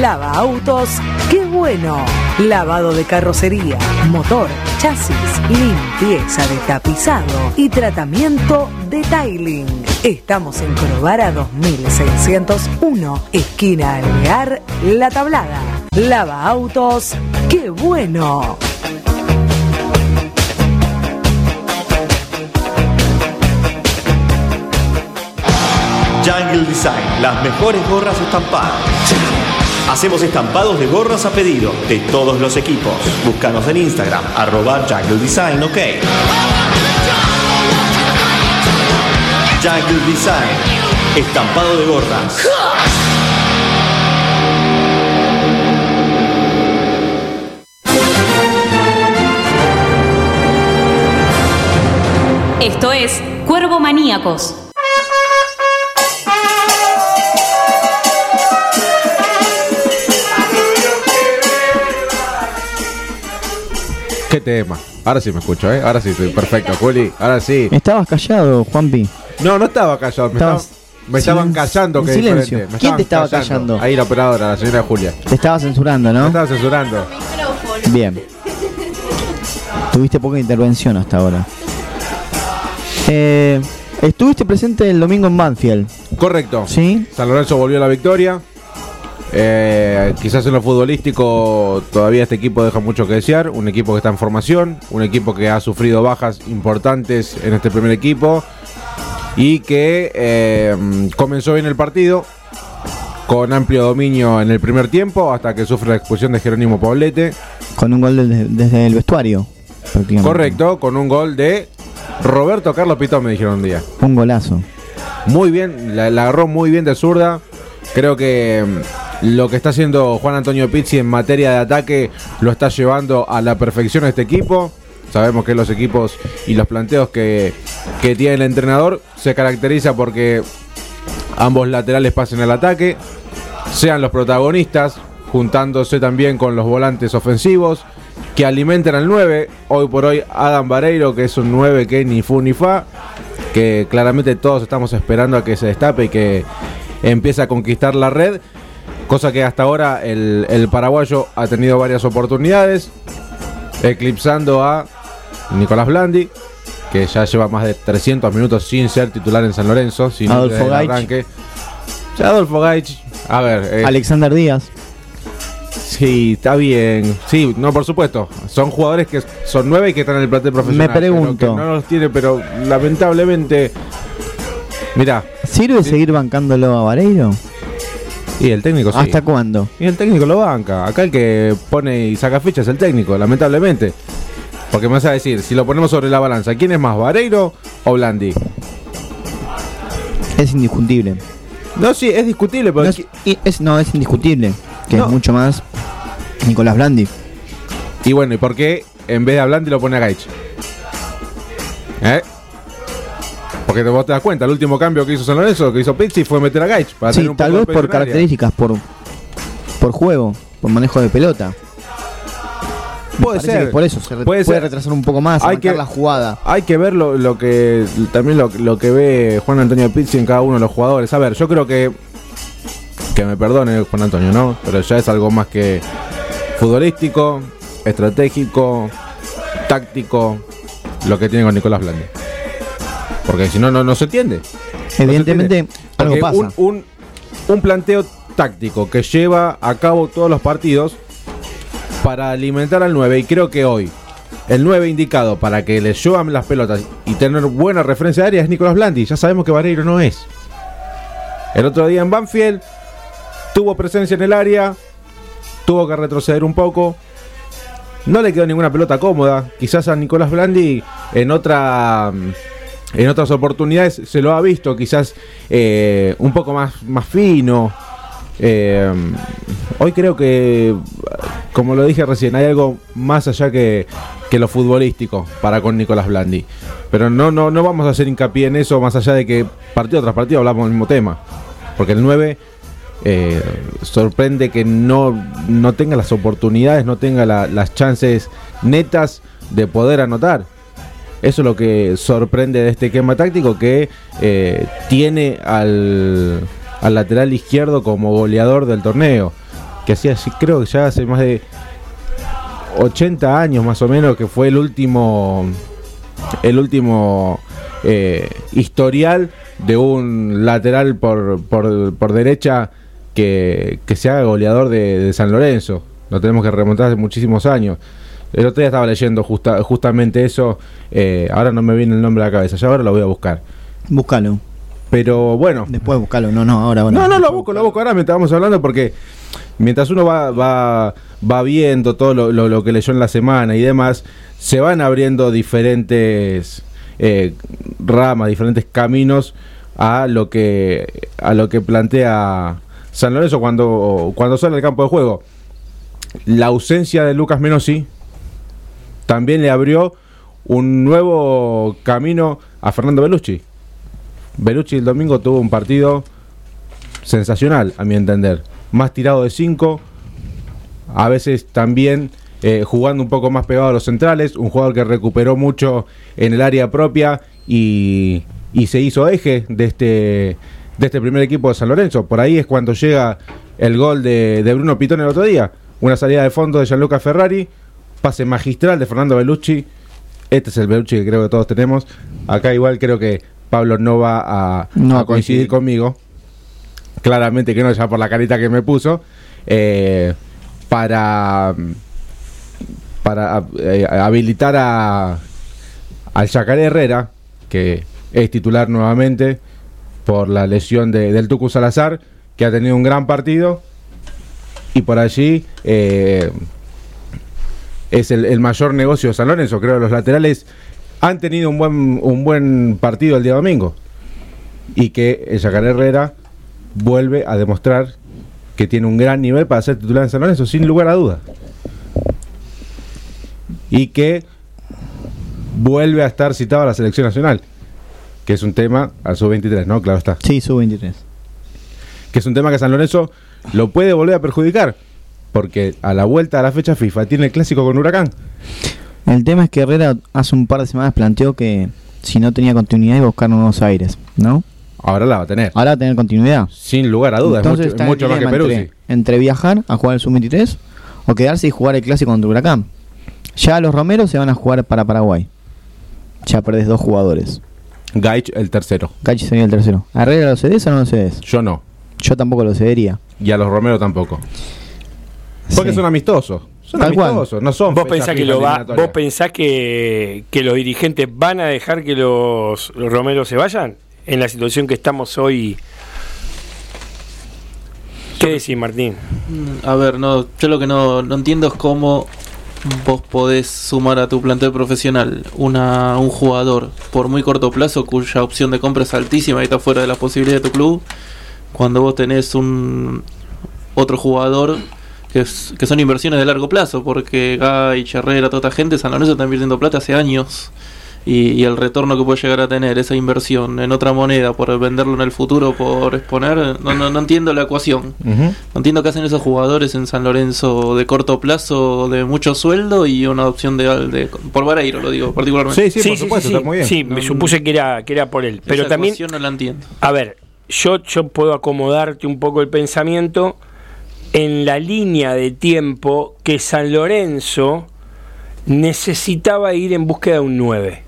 Lava autos, qué bueno. Lavado de carrocería, motor, chasis, limpieza de tapizado y tratamiento de tiling. Estamos en Corobara 2601, esquina Alvear, La Tablada. Lava autos, qué bueno. Jungle Design, las mejores gorras estampadas. Hacemos estampados de gorras a pedido de todos los equipos. Búscanos en Instagram, arroba Jungle Design, ok. Jungle Design, estampado de gorras. Esto es Cuervo Maníacos. Tema? Ahora sí me escucho, ¿eh? Ahora sí estoy perfecto, Juli. Ahora sí. Estabas callado, Juanpi. No, no estaba callado. Me, Estabas estaban, me estaban silen- callando. en que es silencio. diferente. Me ¿Quién te estaban estaba callando? Ahí la operadora, la señora Julia. Te estaba censurando, Me ¿no? estaba censurando. Bien. Tuviste poca intervención hasta ahora. Eh, estuviste presente el domingo en Banfield. Correcto. ¿Sí? San Lorenzo volvió a la victoria. Eh, quizás en lo futbolístico todavía este equipo deja mucho que desear. Un equipo que está en formación, un equipo que ha sufrido bajas importantes en este primer equipo y que eh, comenzó bien el partido con amplio dominio en el primer tiempo hasta que sufre la expulsión de Jerónimo Poblete. Con un gol desde, desde el vestuario. Correcto, con un gol de Roberto Carlos Pitón, me dijeron un día. Un golazo. Muy bien, la, la agarró muy bien de zurda. Creo que lo que está haciendo Juan Antonio Pizzi en materia de ataque lo está llevando a la perfección este equipo. Sabemos que los equipos y los planteos que, que tiene el entrenador se caracteriza porque ambos laterales pasen al ataque, sean los protagonistas, juntándose también con los volantes ofensivos, que alimenten al 9. Hoy por hoy Adam Vareiro, que es un 9 que ni fu ni fa, que claramente todos estamos esperando a que se destape y que empiece a conquistar la red. Cosa que hasta ahora el, el paraguayo ha tenido varias oportunidades, eclipsando a Nicolás Blandi, que ya lleva más de 300 minutos sin ser titular en San Lorenzo, sin Adolfo Gaich. arranque. Ya Adolfo Gaich, a ver, eh, Alexander Díaz. sí, está bien. Sí, no, por supuesto. Son jugadores que son nueve y que están en el plantel profesional. Me pregunto. que no los tiene, pero lamentablemente. Mirá, ¿Sirve seguir bancándolo a Vareiro? Y el técnico sí. ¿Hasta cuándo? Y el técnico lo banca. Acá el que pone y saca fichas es el técnico, lamentablemente. Porque me vas a decir, si lo ponemos sobre la balanza, ¿quién es más, Vareiro o Blandi? Es indiscutible. No, sí, es discutible, No es, es- no, es indiscutible. Que No. es mucho más Nicolás Blandi. Y bueno, ¿y por qué en vez de a Blandi lo pone a Gaich? ¿Eh? Porque vos te das cuenta, el último cambio que hizo San Lorenzo, que hizo Pizzi, fue meter a Gaich. Para Sí, tener un tal vez por características, por, por juego, por manejo de pelota. Me Puede ser. por eso se re- Puede retrasar un poco más, Hay que- la jugada. Hay que ver lo, lo que también lo, lo que ve Juan Antonio Pizzi en cada uno de los jugadores. A ver, yo creo que que me perdone Juan Antonio, ¿no? Pero ya es algo más que futbolístico, estratégico, táctico, lo que tiene con Nicolás Blandi. Porque si no, no, no se entiende. Evidentemente, No se entiende. algo pasa. Un, un, un planteo táctico que lleva a cabo todos los partidos para alimentar al 9 y creo que hoy el 9 indicado para que le llevan las pelotas y tener buena referencia de área es Nicolás Blandi. Ya sabemos que Vareiro no es. El otro día en Banfield tuvo presencia en el área, tuvo que retroceder un poco. No le quedó ninguna pelota cómoda. Quizás a Nicolás Blandi en otra en otras oportunidades se lo ha visto quizás eh, un poco más, más fino. Eh, hoy creo que, como lo dije recién, hay algo más allá que, que lo futbolístico para con Nicolás Blandi. Pero no, no, no vamos a hacer hincapié en eso, más allá de que partido tras partido hablamos del mismo tema. Porque el 9 eh, sorprende que no, no tenga las oportunidades, no tenga la- las chances netas de poder anotar. Eso es lo que sorprende de este esquema táctico que eh, tiene al, al lateral izquierdo como goleador del torneo. Que hacía, creo que ya hace más de 80 años más o menos que fue el último el último eh, historial de un lateral por, por, por derecha que, que se haga goleador de, de San Lorenzo. Lo tenemos que remontar hace muchísimos años. El otro día estaba leyendo justa- justamente eso. eh, ahora no me viene el nombre a la cabeza. Ya ahora lo voy a buscar. Búscalo. Pero bueno, Después buscalo, no, no, ahora, ahora. no, no, lo busco, lo busco ahora mientras estamos hablando porque mientras uno va, va, va viendo todo lo, lo- lo que leyó en la semana y demás, se van abriendo diferentes eh, ramas, diferentes caminos a lo que a lo que plantea San Lorenzo cuando, cuando sale al campo de juego. La ausencia de Lucas Menossi también le abrió un nuevo camino a Fernando Belucci. Belucci el domingo tuvo un partido sensacional, a mi entender. Más tirado de 5, a veces también eh, jugando un poco más pegado a los centrales, un jugador que recuperó mucho en el área propia y, y se hizo eje de este, de este primer equipo de San Lorenzo. Por ahí es cuando llega el gol de, de Bruno Pitón el otro día. Una salida de fondo de Gianluca Ferrari, pase magistral de Fernando Belucci. Este es el Belucci que creo que todos tenemos. Acá igual creo que Pablo no va a, No coincidir conmigo. Claramente que no, ya por la carita que me puso. Eh, para para eh, habilitar a al Yacaré Herrera, que es titular nuevamente por la lesión de- del Tucu Salazar, que ha tenido un gran partido. Y por allí eh, es el, el mayor negocio de San Lorenzo. Creo que los laterales han tenido un buen, un buen partido el día domingo. Y que el Yacaré Herrera vuelve a demostrar que tiene un gran nivel para ser titular en San Lorenzo, sin lugar a dudas. Y que vuelve a estar citado a la selección nacional, que es un tema al sub-23, ¿no? Claro está. Sí, sub 23. Que es un tema que San Lorenzo lo puede volver a perjudicar, porque a la vuelta a la fecha FIFA tiene el clásico con Huracán. El tema es que Herrera hace un par de semanas planteó que si no tenía continuidad iba a buscar nuevos aires, ¿no? Ahora la va a tener. Ahora va a tener continuidad. Sin lugar a dudas, Entonces es está mucho, más que Peruzzi. entre, entre viajar a jugar el sub-23 o quedarse y jugar el clásico contra Huracán. Ya los Romeros se van a jugar para Paraguay. Ya perdés dos jugadores. Gaich el tercero. Cachi sería el tercero. ¿A Herrera lo cedes o no lo cedes? Yo no. Yo tampoco lo cedería. Y a los Romero tampoco. Porque Sí. son amistosos. Son Tal cual. amistosos, no son ¿Vos pensás, que lo va. ¿Vos pensás que, que los dirigentes van a dejar que los, los Romeros se vayan? En la situación que estamos hoy. ¿Qué decís, Martín? Mm, A ver, no, yo lo que no, no entiendo es cómo vos podés sumar a tu plantel profesional una, un jugador por muy corto plazo cuya opción de compra es altísima y está fuera de las posibilidades de tu club, cuando vos tenés un otro jugador que, es- que son inversiones de largo plazo, porque Gay, Herrera, toda esta gente, San Lorenzo está invirtiendo plata hace años. Y, y el retorno que puede llegar a tener esa inversión en otra moneda por venderlo en el futuro, por exponer, no, no, no entiendo la ecuación. Ujú. No entiendo qué hacen esos jugadores en San Lorenzo de corto plazo, de mucho sueldo y una opción de, de por Vareiro, lo digo particularmente. Sí, sí, por supuesto, está muy bien. Sí, me No, supuse que era, que era por él. Pero Esa también, no la entiendo. a ver, yo, yo puedo acomodarte un poco el pensamiento en la línea de tiempo que San Lorenzo necesitaba ir en búsqueda de un 9.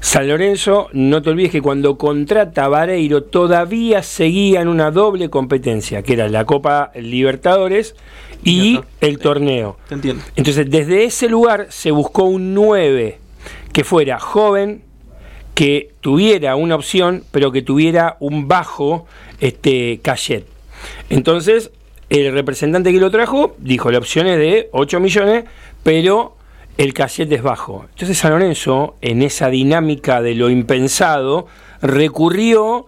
San Lorenzo, no te olvides que cuando contrata a Vareiro todavía seguía en una doble competencia, que era la Copa Libertadores y el torneo. Te entiendo. Entonces, desde ese lugar se buscó un 9 que fuera joven, que tuviera una opción, pero que tuviera un bajo este cachet. Entonces, el representante que lo trajo dijo, la opción es de 8 millones, pero el cachet es bajo. Entonces San Lorenzo, en esa dinámica de lo impensado, recurrió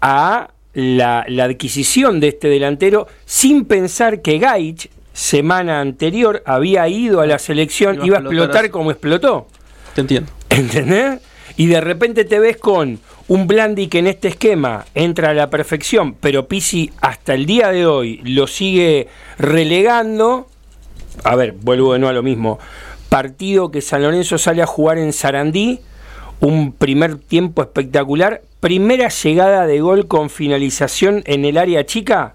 a la, la adquisición de este delantero sin pensar que Gaich, semana anterior, había ido a la selección, Iba a iba a explotar como explotó. Te entiendo. ¿Entendés? Y de repente te ves con un Blandi que en este esquema entra a la perfección, pero Pisi hasta el día de hoy lo sigue relegando. A ver, vuelvo de nuevo a lo mismo. Partido que San Lorenzo sale a jugar en Sarandí, un primer tiempo espectacular. Primera llegada de gol con finalización en el área chica,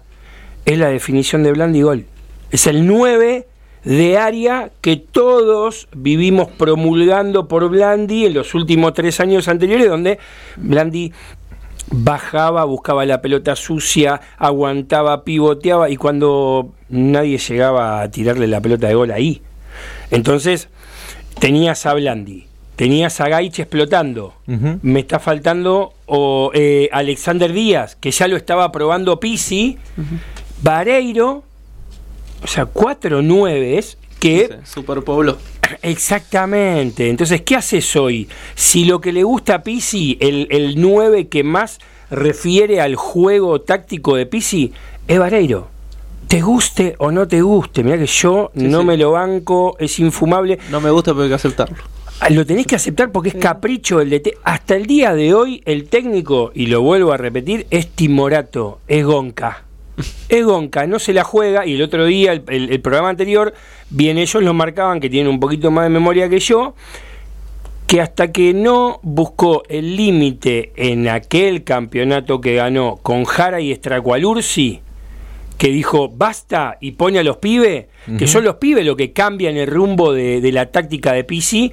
es la definición de Blandi gol. Es el 9 de área que todos vivimos promulgando por Blandi en los últimos tres años anteriores, donde Blandi bajaba, buscaba la pelota sucia, aguantaba, pivoteaba y cuando nadie llegaba a tirarle la pelota de gol ahí. Entonces, tenías a Blandi, tenías a Gaich explotando. Me está faltando o eh, Alexander Díaz, que ya lo estaba probando Pisi, Vareiro, o sea, cuatro nueves que Superpueblo. Exactamente. Entonces, ¿qué haces hoy? Si lo que le gusta a Pisi, el, el 9 que más refiere al juego táctico de Pisi, es Vareiro. Te guste o no te guste, mira que yo no sí. me lo banco, es infumable. No me gusta, pero hay que aceptarlo. Ah, Lo tenés que aceptar porque es capricho el DT. Hasta el día de hoy, el técnico, y lo vuelvo a repetir, es Timorato, es Gonca. Es Gonca, no se la juega. Y el otro día, el, el- el programa anterior, bien ellos lo marcaban, que tienen un poquito más de memoria que yo, que hasta que no buscó el límite en aquel campeonato que ganó con Jara y Estracualursi, que dijo basta y pone a los pibes, que son los pibes los que cambian el rumbo de, de la táctica de PC,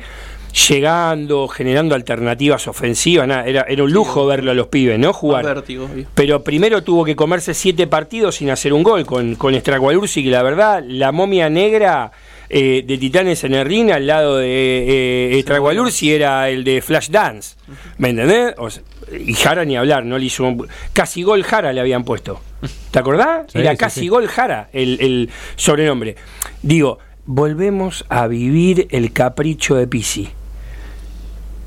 llegando, generando alternativas ofensivas, nada, era, era un lujo verlo a los pibes, ¿no? Jugar. Vértigo. Pero primero tuvo que comerse siete partidos sin hacer un gol con, con Estracualursi, que la verdad, la momia negra eh, de Titanes en el ring al lado de eh, Estracualursi era el de Flash Dance. ¿Me entendés? O sea, y Jara ni hablar, no le hizo un- casi gol Jara le habían puesto. ¿Te acordás? Sí, era sí, casi sí. gol Jara el, el sobrenombre. Digo, volvemos a vivir el capricho de Pisi.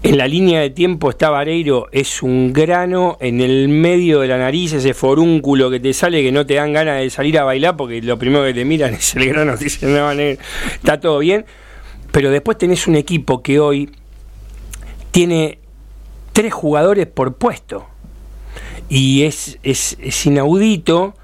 En la línea de tiempo está Vareiro, es un grano en el medio de la nariz, ese forúnculo que te sale que no te dan ganas de salir a bailar porque lo primero que te miran es el grano, te dicen, no, está todo bien. Pero después tenés un equipo que hoy tiene tres jugadores por puesto. Y es, es, es inaudito.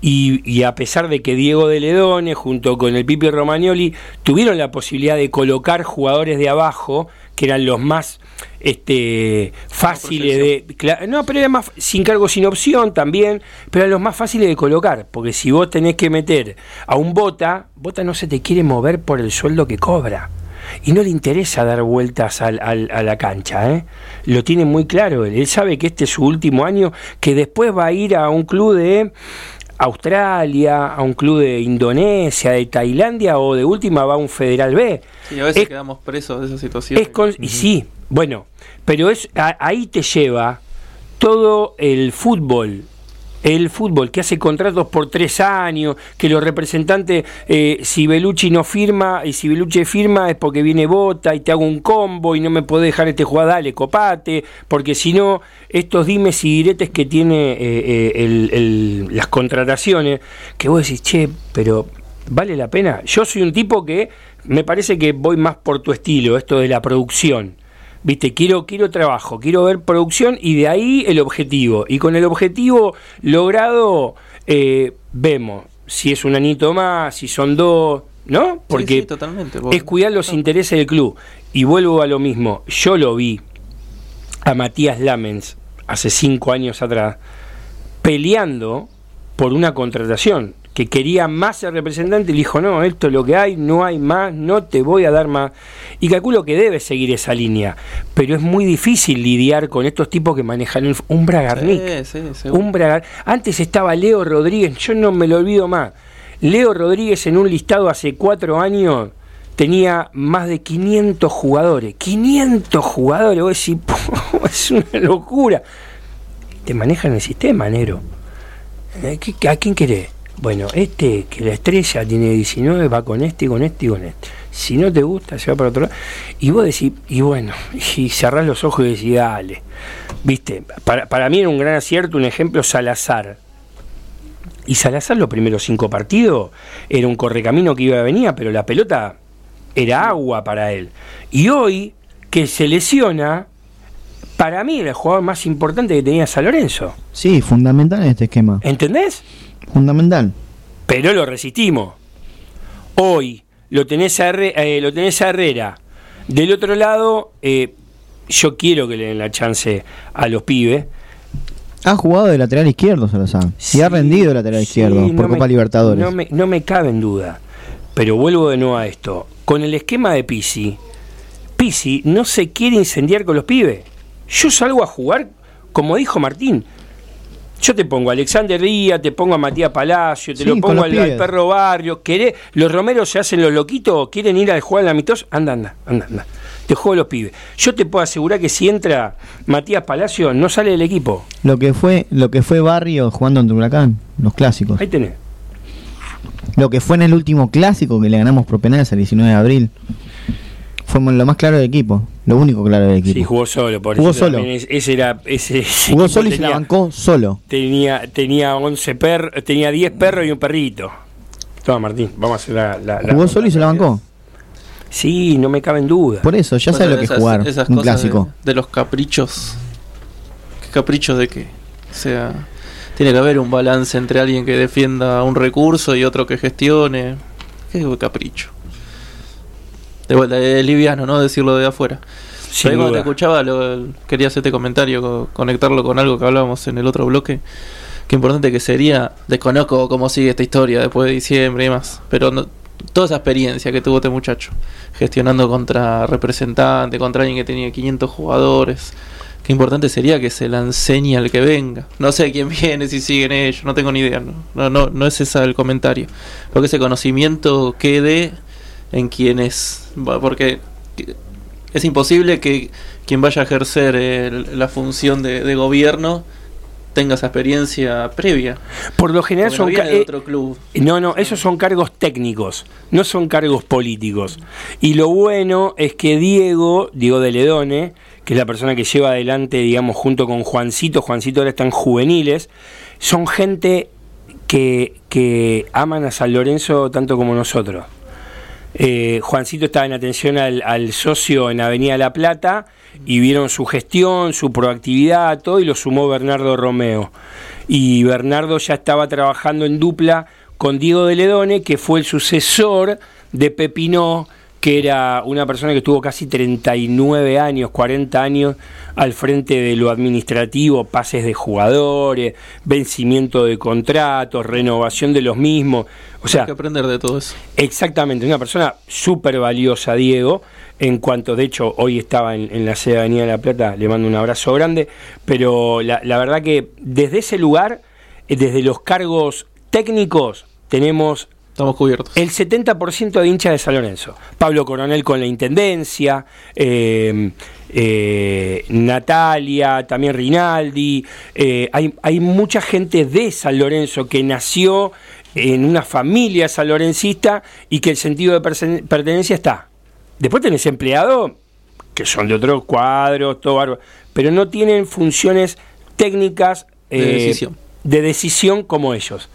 Y, y a pesar de que Diego de Ledone junto con el Pipi Romagnoli tuvieron la posibilidad de colocar jugadores de abajo que eran los más este fáciles de no pero eran más sin cargo sin opción también pero eran los más fáciles de colocar porque si vos tenés que meter a un bota bota no se te quiere mover por el sueldo que cobra y no le interesa dar vueltas al- al- a la cancha, ¿eh? Lo tiene muy claro él. Él sabe que este es su último año, que después va a ir a un club de Australia, a un club de Indonesia, de Tailandia o de última va a un Federal B. Sí, a veces Es- quedamos presos de esa situación. es con- y sí, bueno, pero es a- ahí te lleva todo el fútbol. El fútbol que hace contratos por tres años, que los representantes, eh, si Belucci no firma, y si Belucci firma es porque viene Bota y te hago un combo y no me podés dejar este jugador, dale, copate, porque si no, estos dimes y diretes que tiene eh, eh, el- las contrataciones, que vos decís, che, pero ¿vale la pena? Yo soy un tipo que me parece que voy más por tu estilo, esto de la producción. Viste, quiero, quiero trabajo, quiero ver producción y de ahí el objetivo. Y con el objetivo logrado, eh, vemos si es un anito más, si son dos, ¿no? Porque sí, totalmente. Es cuidar los intereses del club. Y vuelvo a lo mismo, yo lo vi a Matías Lamens hace cinco años atrás peleando por una contratación que quería más el representante y le dijo no, esto es lo que hay, no hay más, no te voy a dar más. Y calculo que debe seguir esa línea, pero es muy difícil lidiar con estos tipos que manejan el- un Bragarnik. Sí, sí, seguro. Un Bragar- Antes estaba Leo Rodríguez, yo no me lo olvido más. Leo Rodríguez en un listado hace cuatro años tenía más de 500 jugadores. 500 jugadores, vos decís, es una locura. Te manejan el sistema, negro. Eh, ¿qué- ¿A quién querés? Bueno, este que la estrella tiene 19 va con este y con este y con este. Si no te gusta, se va para otro lado. Y vos decís, y bueno, y cerrás los ojos y decís, dale. Viste, para, para mí era un gran acierto, un ejemplo, Salazar. Y Salazar los primeros cinco partidos era un correcamino que iba y venía, pero la pelota era agua para él. Y hoy, que se lesiona, para mí era el jugador más importante que tenía San Lorenzo. Sí, fundamental en este esquema. ¿Entendés? Fundamental. Pero lo resistimos. Hoy lo tenés a, Herre- eh, lo tenés a Herrera. Del otro lado, eh, yo quiero que le den la chance a los pibes. Ha jugado de lateral izquierdo, Salazar. Sí, ha rendido de lateral izquierdo por no Copa me- Libertadores. No me, no me cabe en duda. Pero vuelvo de nuevo a esto. Con el esquema de Pisi, Pisi no se quiere incendiar con los pibes. Yo salgo a jugar, como dijo Martín. Yo te pongo a Alexander Díaz, te pongo a Matías Palacio, te Sí, lo pongo al, al perro Barrio. ¿Querés- los romeros se hacen los loquitos, quieren ir a jugar al amistoso. Anda, anda, anda, anda. Te juego los pibes. Yo te puedo asegurar que si entra Matías Palacio, no sale del equipo. Lo que fue, lo que fue Barrio jugando ante Huracán, los clásicos. Ahí tenés. Lo que fue en el último clásico que le ganamos por penales el 19 de abril. Fuimos lo más claro del equipo, lo único claro del equipo. Sí, jugó solo. Por Jugó solo. ese era. Ese, ese Jugó solo y se la bancó solo. Tenía, tenía 11 perros, tenía 10 perros y un perrito. Toma, Martín, vamos a hacer la. la- la- Jugó solo y se la bancó. Sí, no me cabe en duda. Por eso, ya sabe lo que es Esas- jugar esas un cosas clásico. De, de los caprichos. ¿Qué caprichos de qué? O sea, tiene que haber un balance entre alguien que defienda un recurso y otro que gestione. ¿Qué capricho? De vuelta, es liviano, ¿no? Decirlo de afuera. Sin Pero ahí cuando te escuchaba, lo- quería hacer este comentario, co- conectarlo con algo que hablábamos en el otro bloque. Qué importante que sería, desconozco cómo sigue esta historia después de diciembre y demás, pero no- toda esa experiencia que tuvo este muchacho, gestionando contra representante, contra alguien que tenía 500 jugadores, qué importante sería que se la enseñe al que venga. No sé quién viene, si siguen ellos, no tengo ni idea, no, no, no, no es ese el comentario, pero que ese conocimiento quede en quienes, porque es imposible que quien vaya a ejercer el- la función de, de gobierno tenga esa experiencia previa. Por lo general Porque son no de eh, otro club. No, no, esos son cargos técnicos, no son cargos políticos. Y lo bueno es que Diego, Diego de Ledone, que es la persona que lleva adelante, digamos, junto con Juancito, Juancito ahora están juveniles, son gente que, que aman a San Lorenzo tanto como nosotros. Eh, Juancito estaba en atención al, al socio en Avenida La Plata y vieron su gestión, su proactividad, todo, y lo sumó Bernardo Romeo. Y Bernardo ya estaba trabajando en dupla con Diego de Ledone, que fue el sucesor de Pepinó, que era una persona que estuvo casi 39 años, 40 años al frente de lo administrativo, pases de jugadores, vencimiento de contratos, renovación de los mismos. O sea, Hay que aprender de todo eso. Exactamente, una persona súper valiosa, Diego, en cuanto, de hecho, hoy estaba en, en la sede de Avenida de La Plata, le mando un abrazo grande, pero la, la verdad que desde ese lugar, eh, desde los cargos técnicos, tenemos Estamos cubiertos. el 70% de hinchas de San Lorenzo. Pablo Coronel con la Intendencia, eh, eh, Natalia, también Rinaldi. eh, hay, hay mucha gente de San Lorenzo que nació en una familia sanlorencista y que el sentido de pertenencia está. Después tenés empleados que son de otros cuadros, todo bárbaro, pero no tienen funciones técnicas De decisión. de decisión como ellos.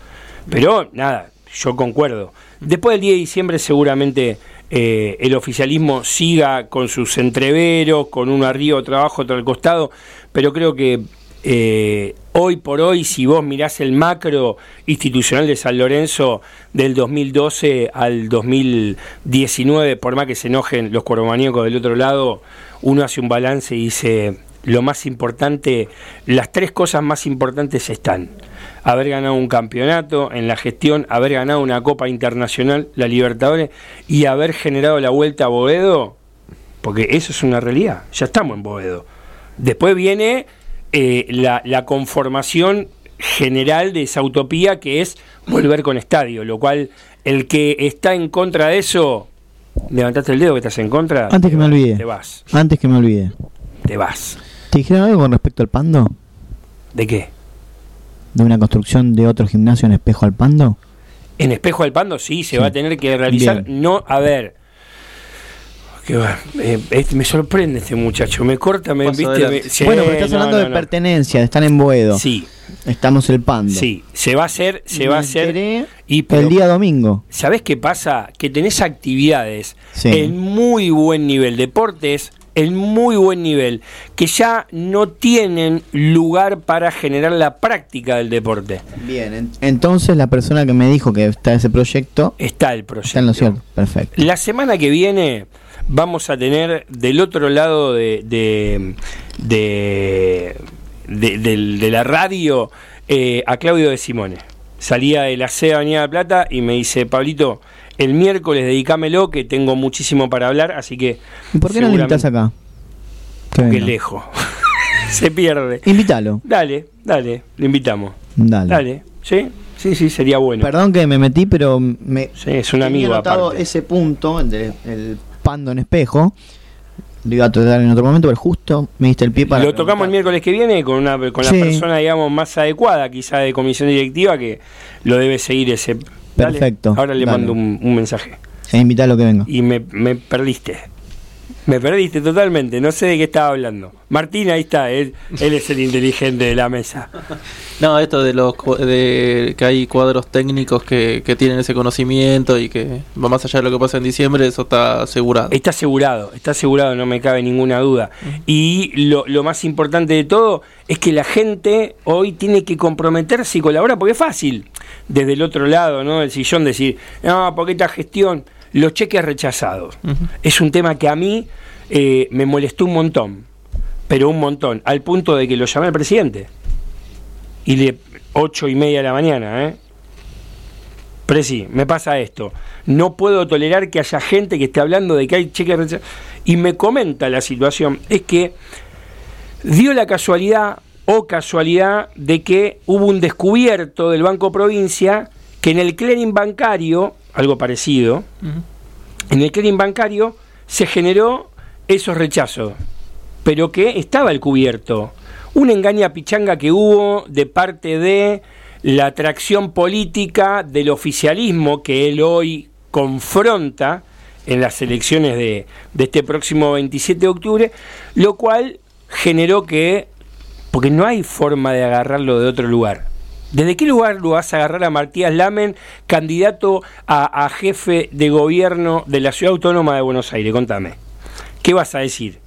Pero nada, yo concuerdo. Después del 10 de diciembre seguramente eh, el oficialismo siga con sus entreveros, con uno arriba, otro abajo, otro al costado, pero creo que eh, hoy por hoy, si vos mirás el macro institucional de San Lorenzo del 2012 al 2019, por más que se enojen los cuervomaníacos del otro lado, uno hace un balance y dice, lo más importante, las tres cosas más importantes están. Haber ganado un campeonato en la gestión, haber ganado una Copa Internacional, la Libertadores, y haber generado la vuelta a Boedo, porque eso es una realidad, ya estamos en Boedo. Después viene eh, la, la conformación general de esa utopía que es volver con estadio, lo cual el que está en contra de eso, levantaste el dedo que estás en contra, Antes que me olvide. te vas, Antes que me olvide. te vas. ¿Te dijeron algo con respecto al Pando? ¿De qué? ¿De una construcción de otro gimnasio en espejo al Pando? En Espejo del Pando sí, se Sí. va a tener que realizar. Bien. No, a ver. Que va, eh, este- me sorprende este muchacho, me corta, me Paso viste. adelante. me- sí, bueno, pero estás no, hablando no, de no. pertenencia, de estar en Boedo. Sí, Estamos el Pando. sí, se va a hacer, se Me va a hacer. Y pero, el día domingo. ¿Sabés qué pasa? Que tenés actividades Sí. en muy buen nivel, deportes en muy buen nivel, que ya no tienen lugar para generar la práctica del deporte. Bien, en- entonces la persona que me dijo que está ese proyecto Está el proyecto. está en lo cierto. Perfecto. La semana que viene vamos a tener del otro lado de, de, de, de- de la radio eh, a Claudio de Simone. Salía de la C Avenida de Plata y me dice, Pablito, el miércoles dedicámelo que tengo muchísimo para hablar, así que... ¿Y por qué no seguramente- invitas acá? Que Porque venga. lejos. Se pierde. Invítalo. Dale, dale, lo invitamos. Dale. Dale, ¿sí? Sí, sí, sería bueno. Perdón que me metí, pero me. Sí, es un amigo anotado aparte. ese punto, el, de- el pando en espejo. Lo iba a tocar en otro momento, pero justo me diste el pie para. Lo tocamos el miércoles que viene con una con la persona, digamos, más adecuada, quizá de comisión directiva, que lo debe seguir ese. Dale, Perfecto, Ahora le dale. mando un, un mensaje. E invítalo que venga. Y me, me perdiste. Me perdiste totalmente, no sé de qué estaba hablando. Martín, ahí está, él, él es el inteligente de la mesa. No, esto de los de que hay cuadros técnicos que, que tienen ese conocimiento y que va más allá de lo que pasa en diciembre, eso está asegurado. Está asegurado, está asegurado, no me cabe ninguna duda. Y lo, lo más importante de todo es que la gente hoy tiene que comprometerse y colaborar, porque es fácil, desde el otro lado, ¿no? El sillón decir, no, porque esta gestión, los cheques rechazados. Es un tema que a mí eh, me molestó un montón, pero un montón, al punto de que lo llamé al presidente. Y le, ocho y media de la mañana, ¿eh? Presi, me pasa esto. No puedo tolerar que haya gente que esté hablando de que hay cheques rechazados. Y me comenta la situación. Es que dio la casualidad o casualidad de que hubo un descubierto del Banco Provincia que en el clearing bancario, algo parecido, en el clearing bancario se generó esos rechazos, pero que estaba el cubierto. Una engaña pichanga que hubo de parte de la atracción política del oficialismo que él hoy confronta en las elecciones de, de este próximo 27 de octubre, lo cual generó que, porque no hay forma de agarrarlo de otro lugar. ¿Desde qué lugar lo vas a agarrar a Matías Lamen, candidato a, a jefe de gobierno de la Ciudad Autónoma de Buenos Aires? Contame. ¿Qué vas a decir?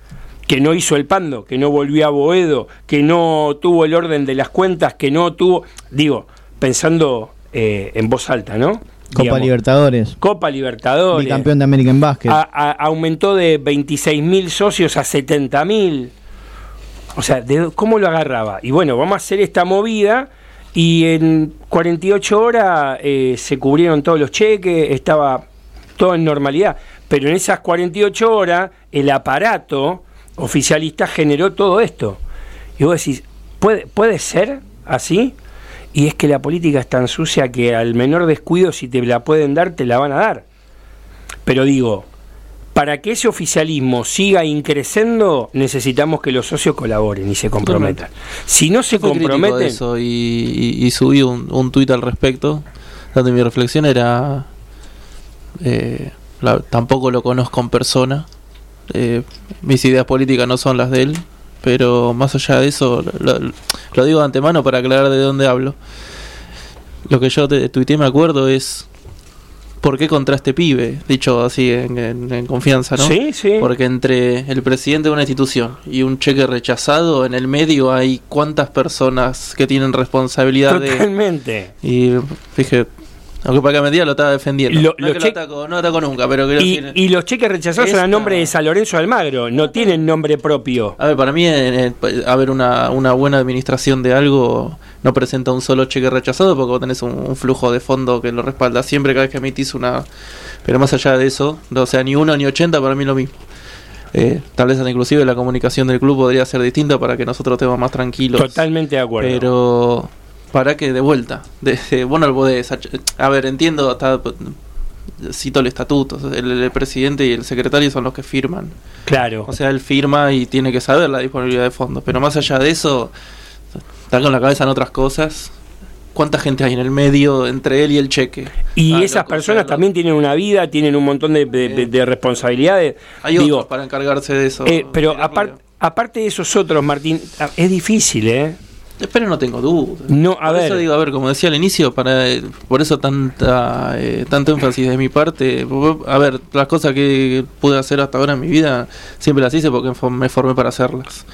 ¿Que no hizo el pando? ¿Que no volvió a Boedo? ¿Que no tuvo el orden de las cuentas? ¿Que no tuvo...? Digo, pensando eh, en voz alta, ¿no? Copa Digamos, Libertadores. Copa Libertadores. Bicampeón de American Basket. A- a- aumentó de 26 mil socios a 70 mil. O sea, ¿de- ¿cómo lo agarraba? Y bueno, vamos a hacer esta movida y en 48 horas eh, se cubrieron todos los cheques, estaba todo en normalidad. Pero en esas 48 horas el aparato oficialista generó todo esto. Y vos decís, ¿puede, ¿puede ser así? Y es que la política es tan sucia que al menor descuido, si te la pueden dar, te la van a dar. Pero digo, para que ese oficialismo siga increciendo, necesitamos que los socios colaboren y se comprometan. Si no se comprometen, eso y, y- y subí un, un tuit al respecto, donde mi reflexión era, eh, la- tampoco lo conozco en persona, eh, mis ideas políticas no son las de él, pero más allá de eso, lo, lo digo de antemano para aclarar de dónde hablo. Lo que yo te tuiteé me acuerdo es, ¿por qué contra este pibe? Dicho así en, en- en confianza, ¿no? Sí, sí. Porque entre el presidente de una institución y un cheque rechazado, en el medio hay cuántas personas que tienen responsabilidad de... totalmente. Y fije, aunque para que me diga lo estaba defendiendo. Lo- no, los es que lo ataco, no ataco nunca, pero quiero Y, decir... y los cheques rechazados son a nombre de San Lorenzo de Almagro, no tienen nombre propio. A ver, para mí, eh, eh, haber una, una buena administración de algo no presenta un solo cheque rechazado porque vos tenés un, un flujo de fondo que lo respalda siempre cada vez que emitís una. Pero más allá de eso, no, o sea, ni uno ni 80 para mí lo mismo. Eh, tal vez inclusive la comunicación del club podría ser distinta para que nosotros estemos más tranquilos. Totalmente de acuerdo. Pero para que de vuelta, de, de- vos no lo podés A ver, entiendo, hasta, cito el estatuto, el, el presidente y el secretario son los que firman. claro. O sea, él firma y tiene que saber la disponibilidad de fondos. Pero más allá de eso, está con la cabeza en otras cosas. ¿Cuánta gente hay en el medio entre él y el cheque? Y Ah, esas loco, personas también tienen una vida, tienen un montón de, de- de- de responsabilidades. Hay Digo, otros para encargarse de eso. eh, pero Mirarlo apar- aparte de esos otros, Martín, ah, es difícil, ¿eh? Pero no tengo dudas. No, a por ver. eso digo, a ver, como decía al inicio, para eh, por eso tanta eh, tanto énfasis de mi parte. A ver, las cosas que pude hacer hasta ahora en mi vida siempre las hice porque me formé para hacerlas.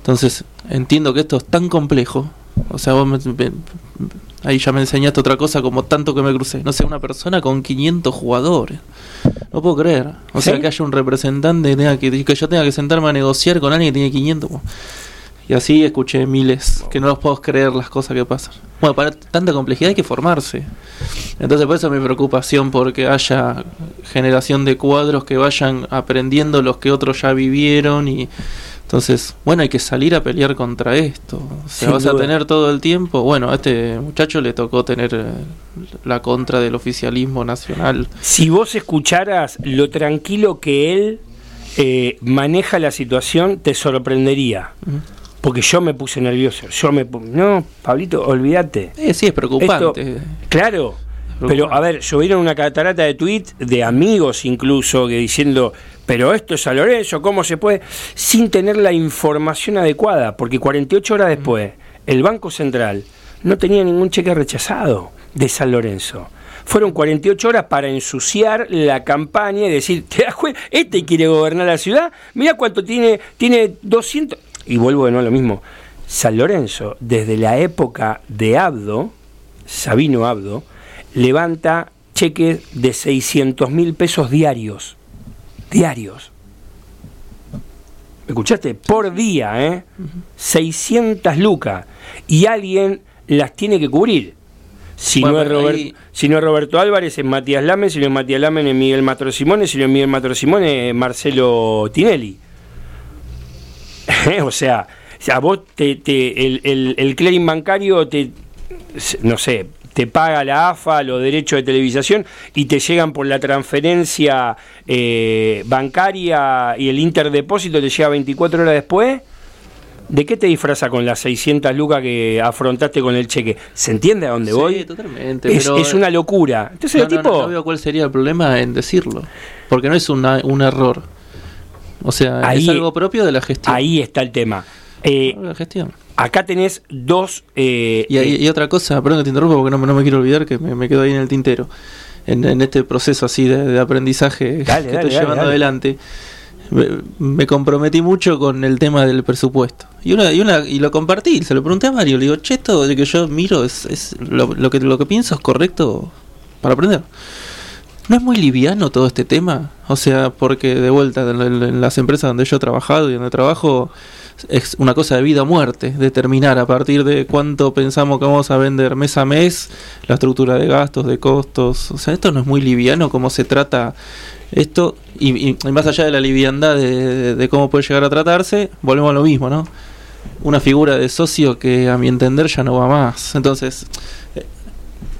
Entonces, entiendo que esto es tan complejo. O sea, vos me- me- ahí ya me enseñaste otra cosa como tanto que me crucé. No sé, una persona con 500 jugadores. No puedo creer. O sea, que haya un representante que, que, que yo tenga que sentarme a negociar con alguien que tiene 500. Y así escuché miles, que no los puedo creer las cosas que pasan. Bueno, para tanta complejidad hay que formarse. Entonces por eso mi preocupación porque haya generación de cuadros que vayan aprendiendo los que otros ya vivieron y Entonces, bueno, hay que salir a pelear contra esto. O sea, Sin vas a tener todo el tiempo. Bueno, a este muchacho le tocó tener eh, la contra del oficialismo nacional. Si vos escucharas lo tranquilo que él eh, maneja la situación, te sorprendería. Porque yo me puse nervioso. Yo me No, Pablito, olvídate. Eh, sí, es preocupante. Esto- claro. Pero, a ver, llovieron una catarata de tweets de amigos incluso que diciendo, pero esto es a Lorenzo, ¿cómo se puede? Sin tener la información adecuada, porque 48 horas después, el Banco Central no tenía ningún cheque rechazado de San Lorenzo. Fueron 48 horas para ensuciar la campaña y decir, ¿te das cuenta? Este quiere gobernar la ciudad, mira cuánto tiene, tiene 200... Y vuelvo de nuevo a lo mismo. San Lorenzo, desde la época de Abdo, Sabino Abdo, levanta cheques de 600 mil pesos diarios. Diarios. ¿Me escuchaste? Por día, ¿eh? 600 lucas. Y alguien las tiene que cubrir. Si, Bueno, no es pero Robert- ahí- si no es Roberto Álvarez, es Matías Lamen. Si no es Matías Lamen, es Miguel Matro Simone. Si no es Miguel Matro Simone, es Marcelo Tinelli. o sea, o sea, vos te, te- el, el, el clearing bancario te, no sé, te paga la AFA los derechos de televisación y te llegan por la transferencia eh, bancaria y el interdepósito te llega 24 horas después. ¿De qué te disfraza con las 600 lucas que afrontaste con el cheque? ¿Se entiende a dónde Sí, voy? totalmente, Es, pero- es una locura. Entonces No, el no, tipo... no, no veo cuál sería el problema en decirlo. Porque no es una- un error. O sea, Ahí- es algo propio de la gestión. Ahí está el tema. Eh, La gestión. Acá tenés dos... eh, Y, y- eh, y otra cosa, perdón que te interrumpa porque no, me- no me quiero olvidar que me, me quedo ahí en el tintero. En, en este proceso así de, de aprendizaje Dale, que dale, estoy dale, llevando adelante, me, me comprometí mucho con el tema del presupuesto. Y una, y una y lo compartí, se lo pregunté a Mario, le digo, che, esto de que yo miro es, es lo, lo que lo que pienso es correcto para aprender. ¿No es muy liviano todo este tema? O sea, porque de vuelta, en, en- en las empresas donde yo he trabajado y donde trabajo, es una cosa de vida o muerte, determinar a partir de cuánto pensamos que vamos a vender mes a mes, la estructura de gastos, de costos. O sea, esto no es muy liviano cómo se trata esto. Y, más allá de la liviandad de, cómo puede llegar a tratarse, volvemos a lo mismo, ¿no? Una figura de socio que a mi entender ya no va más. Entonces, eh,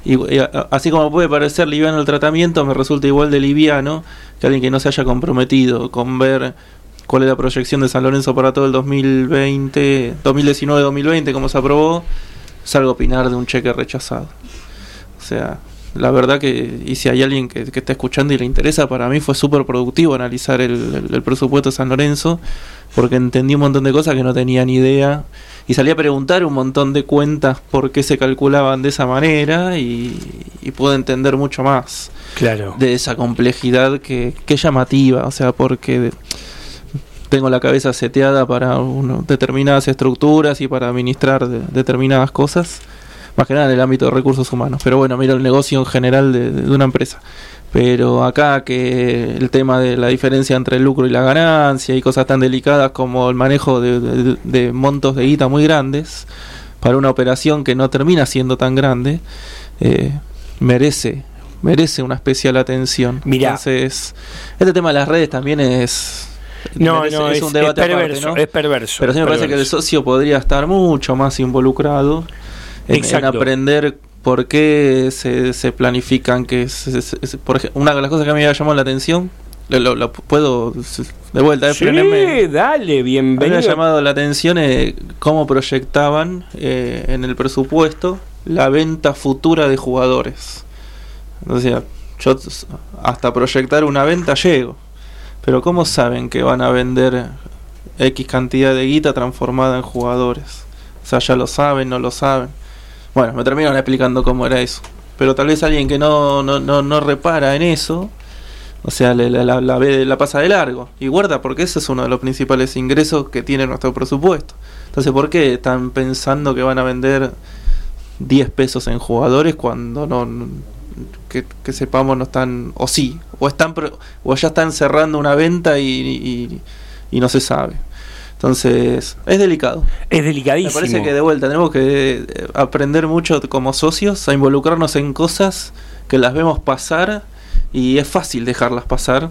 y, así como puede parecer liviano el tratamiento, me resulta igual de liviano que alguien que no se haya comprometido con ver cuál es la proyección de San Lorenzo para todo el 2020, 2019-2020, como se aprobó, salgo a opinar de un cheque rechazado. O sea, la verdad que, y si hay alguien que, que está escuchando y le interesa, para mí fue súper productivo analizar el, el- el presupuesto de San Lorenzo, porque entendí un montón de cosas que no tenía ni idea, y salí a preguntar un montón de cuentas por qué se calculaban de esa manera, y, y pude entender mucho más claro. de esa complejidad que, que es llamativa, o sea, porque tengo la cabeza seteada para uno- determinadas estructuras y para administrar de- determinadas cosas, más que nada en el ámbito de recursos humanos, pero bueno, miro el negocio en general de, de una empresa. Pero acá que el tema de la diferencia entre el lucro y la ganancia y cosas tan delicadas como el manejo de, de- de montos de guita muy grandes para una operación que no termina siendo tan grande, eh, merece merece una especial atención. Mirá. Entonces, este tema de las redes también es No, merece- no, es, un debate es aparte, perverso, ¿no? es perverso. Pero sí me parece que el socio podría estar mucho más involucrado en, aprender por qué se, se planifican que se- se- se- por ejemplo, una de las cosas que a mí me ha llamado la atención lo, puedo de vuelta eh, Sí, freneme. dale, bienvenido. llamado la atención eh, cómo proyectaban eh, en el presupuesto la venta futura de jugadores. O sea, yo hasta proyectar una venta llego. Pero ¿cómo saben que van a vender X cantidad de guita transformada en jugadores? O sea, ya lo saben, no lo saben. Bueno, me terminaron explicando cómo era eso. Pero tal vez alguien que no, no, no, no repara en eso, o sea, le- la, la, la la pasa de largo. Y guarda, porque ese es uno de los principales ingresos que tiene nuestro presupuesto. Entonces, ¿por qué están pensando que van a vender 10 pesos en jugadores cuando no- que, que sepamos no están o sí o están o ya están cerrando una venta y, y- y no se sabe. Entonces es delicado. Es me delicadísimo. parece que de vuelta tenemos que eh, aprender mucho como socios a involucrarnos en cosas que las vemos pasar y es fácil dejarlas pasar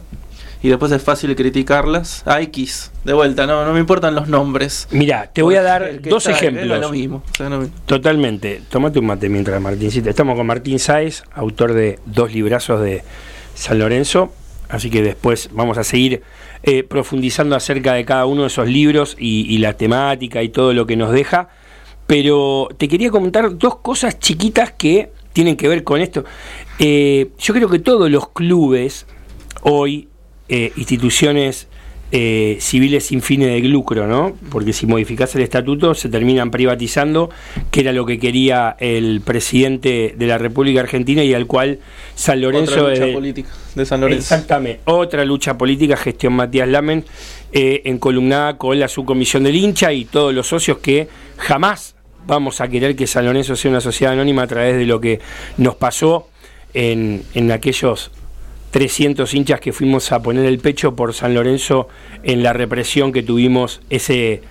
y después es fácil criticarlas. A X, de vuelta, no, no me importan los nombres. Mira, te voy a dar dos está- ejemplos. lo mismo, o sea, no me- Totalmente. Tómate un mate mientras Martincita. Estamos con Martín Sáez, autor de dos librazos de San Lorenzo. Así que después vamos a seguir eh, profundizando acerca de cada uno de esos libros y, y la temática y todo lo que nos deja. Pero te quería comentar dos cosas chiquitas que tienen que ver con esto. Eh, yo creo que todos los clubes hoy, eh, instituciones eh, civiles sin fines de lucro, ¿no? Porque si modificás el estatuto se terminan privatizando, que era lo que quería el presidente de la República Argentina y al cual San Lorenzo Otra lucha eh, política de San Lorenzo. Exactamente, otra lucha política, gestión Matías Lamen, eh, encolumnada con la subcomisión del hincha y todos los socios que jamás vamos a querer que San Lorenzo sea una sociedad anónima a través de lo que nos pasó en, en aquellos 300 hinchas que fuimos a poner el pecho por San Lorenzo en la represión que tuvimos ese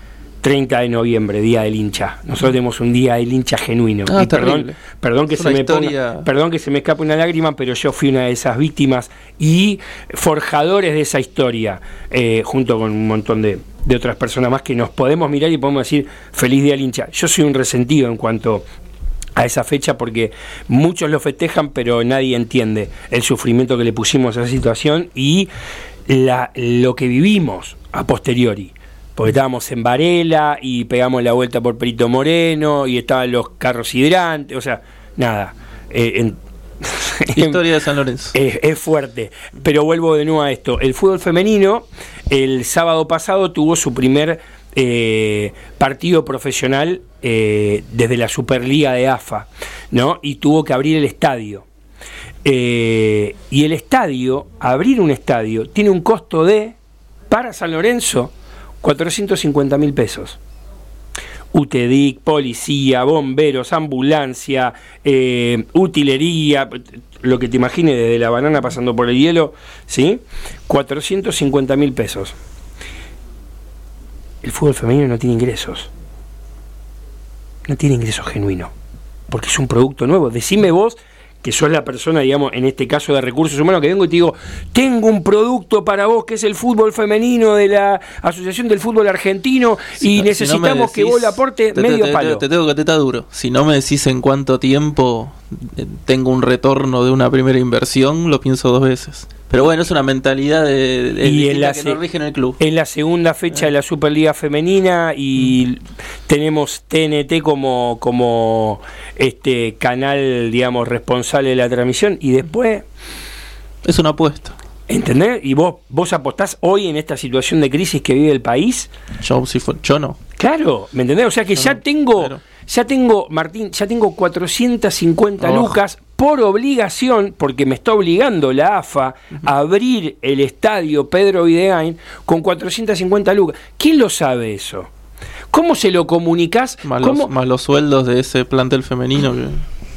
30 de noviembre, Día del Hincha. Nosotros tenemos un Día del Hincha genuino. Ah, y perdón, perdón que Es se me ponga- perdón que se me escape una lágrima, pero yo fui una de esas víctimas y forjadores de esa historia, eh, junto con un montón de, de otras personas más que nos podemos mirar y podemos decir feliz día al hincha. Yo soy un resentido en cuanto a esa fecha porque muchos lo festejan pero nadie entiende el sufrimiento que le pusimos a esa situación y la, lo que vivimos a posteriori porque estábamos en Varela y pegamos la vuelta por Perito Moreno y estaban los carros hidrantes, o sea, nada. eh, en- Historia de San Lorenzo. es, es fuerte. Pero vuelvo de nuevo a esto. El fútbol femenino, el sábado pasado tuvo su primer eh, partido profesional eh, desde la Superliga de AFA, ¿no? Y tuvo que abrir el estadio. Eh, y el estadio, abrir un estadio, tiene un costo de, para San Lorenzo, 450 mil pesos. UTEDIC, policía, bomberos, ambulancia, eh, utilería, lo que te imagines desde la banana pasando por el hielo, ¿sí? 450 mil pesos. El fútbol femenino no tiene ingresos. No tiene ingresos genuinos. Porque es un producto nuevo. Decime vos que sos la persona, digamos, en este caso de recursos humanos, que vengo y te digo, tengo un producto para vos que es el fútbol femenino de la Asociación del Fútbol Argentino y si no necesitamos que vos le aporte te- medio te, te- palo. Te, tengo que tetar duro. Si no me decís en cuánto tiempo eh, tengo un retorno de una primera inversión, lo pienso dos veces. Pero bueno, es una mentalidad de, de- y distinta en la, que se- no rige en el club. en la segunda fecha de la Superliga Femenina y tenemos TNT como, como este canal, digamos, responsable de la transmisión y después, Es una apuesta. ¿entendés? Y vos, vos apostás hoy en esta situación de crisis que vive el país, Yo, si fue- yo no. claro, ¿me entendés? O sea que Yo ya no, tengo, claro. ya tengo, Martín, ya tengo 450 Oh. lucas por obligación, porque me está obligando la AFA a abrir el estadio Pedro Videgain con 450 lucas. ¿Quién lo sabe eso? ¿Cómo se lo comunicás? Más ¿Cómo- los, más los sueldos de ese plantel femenino que,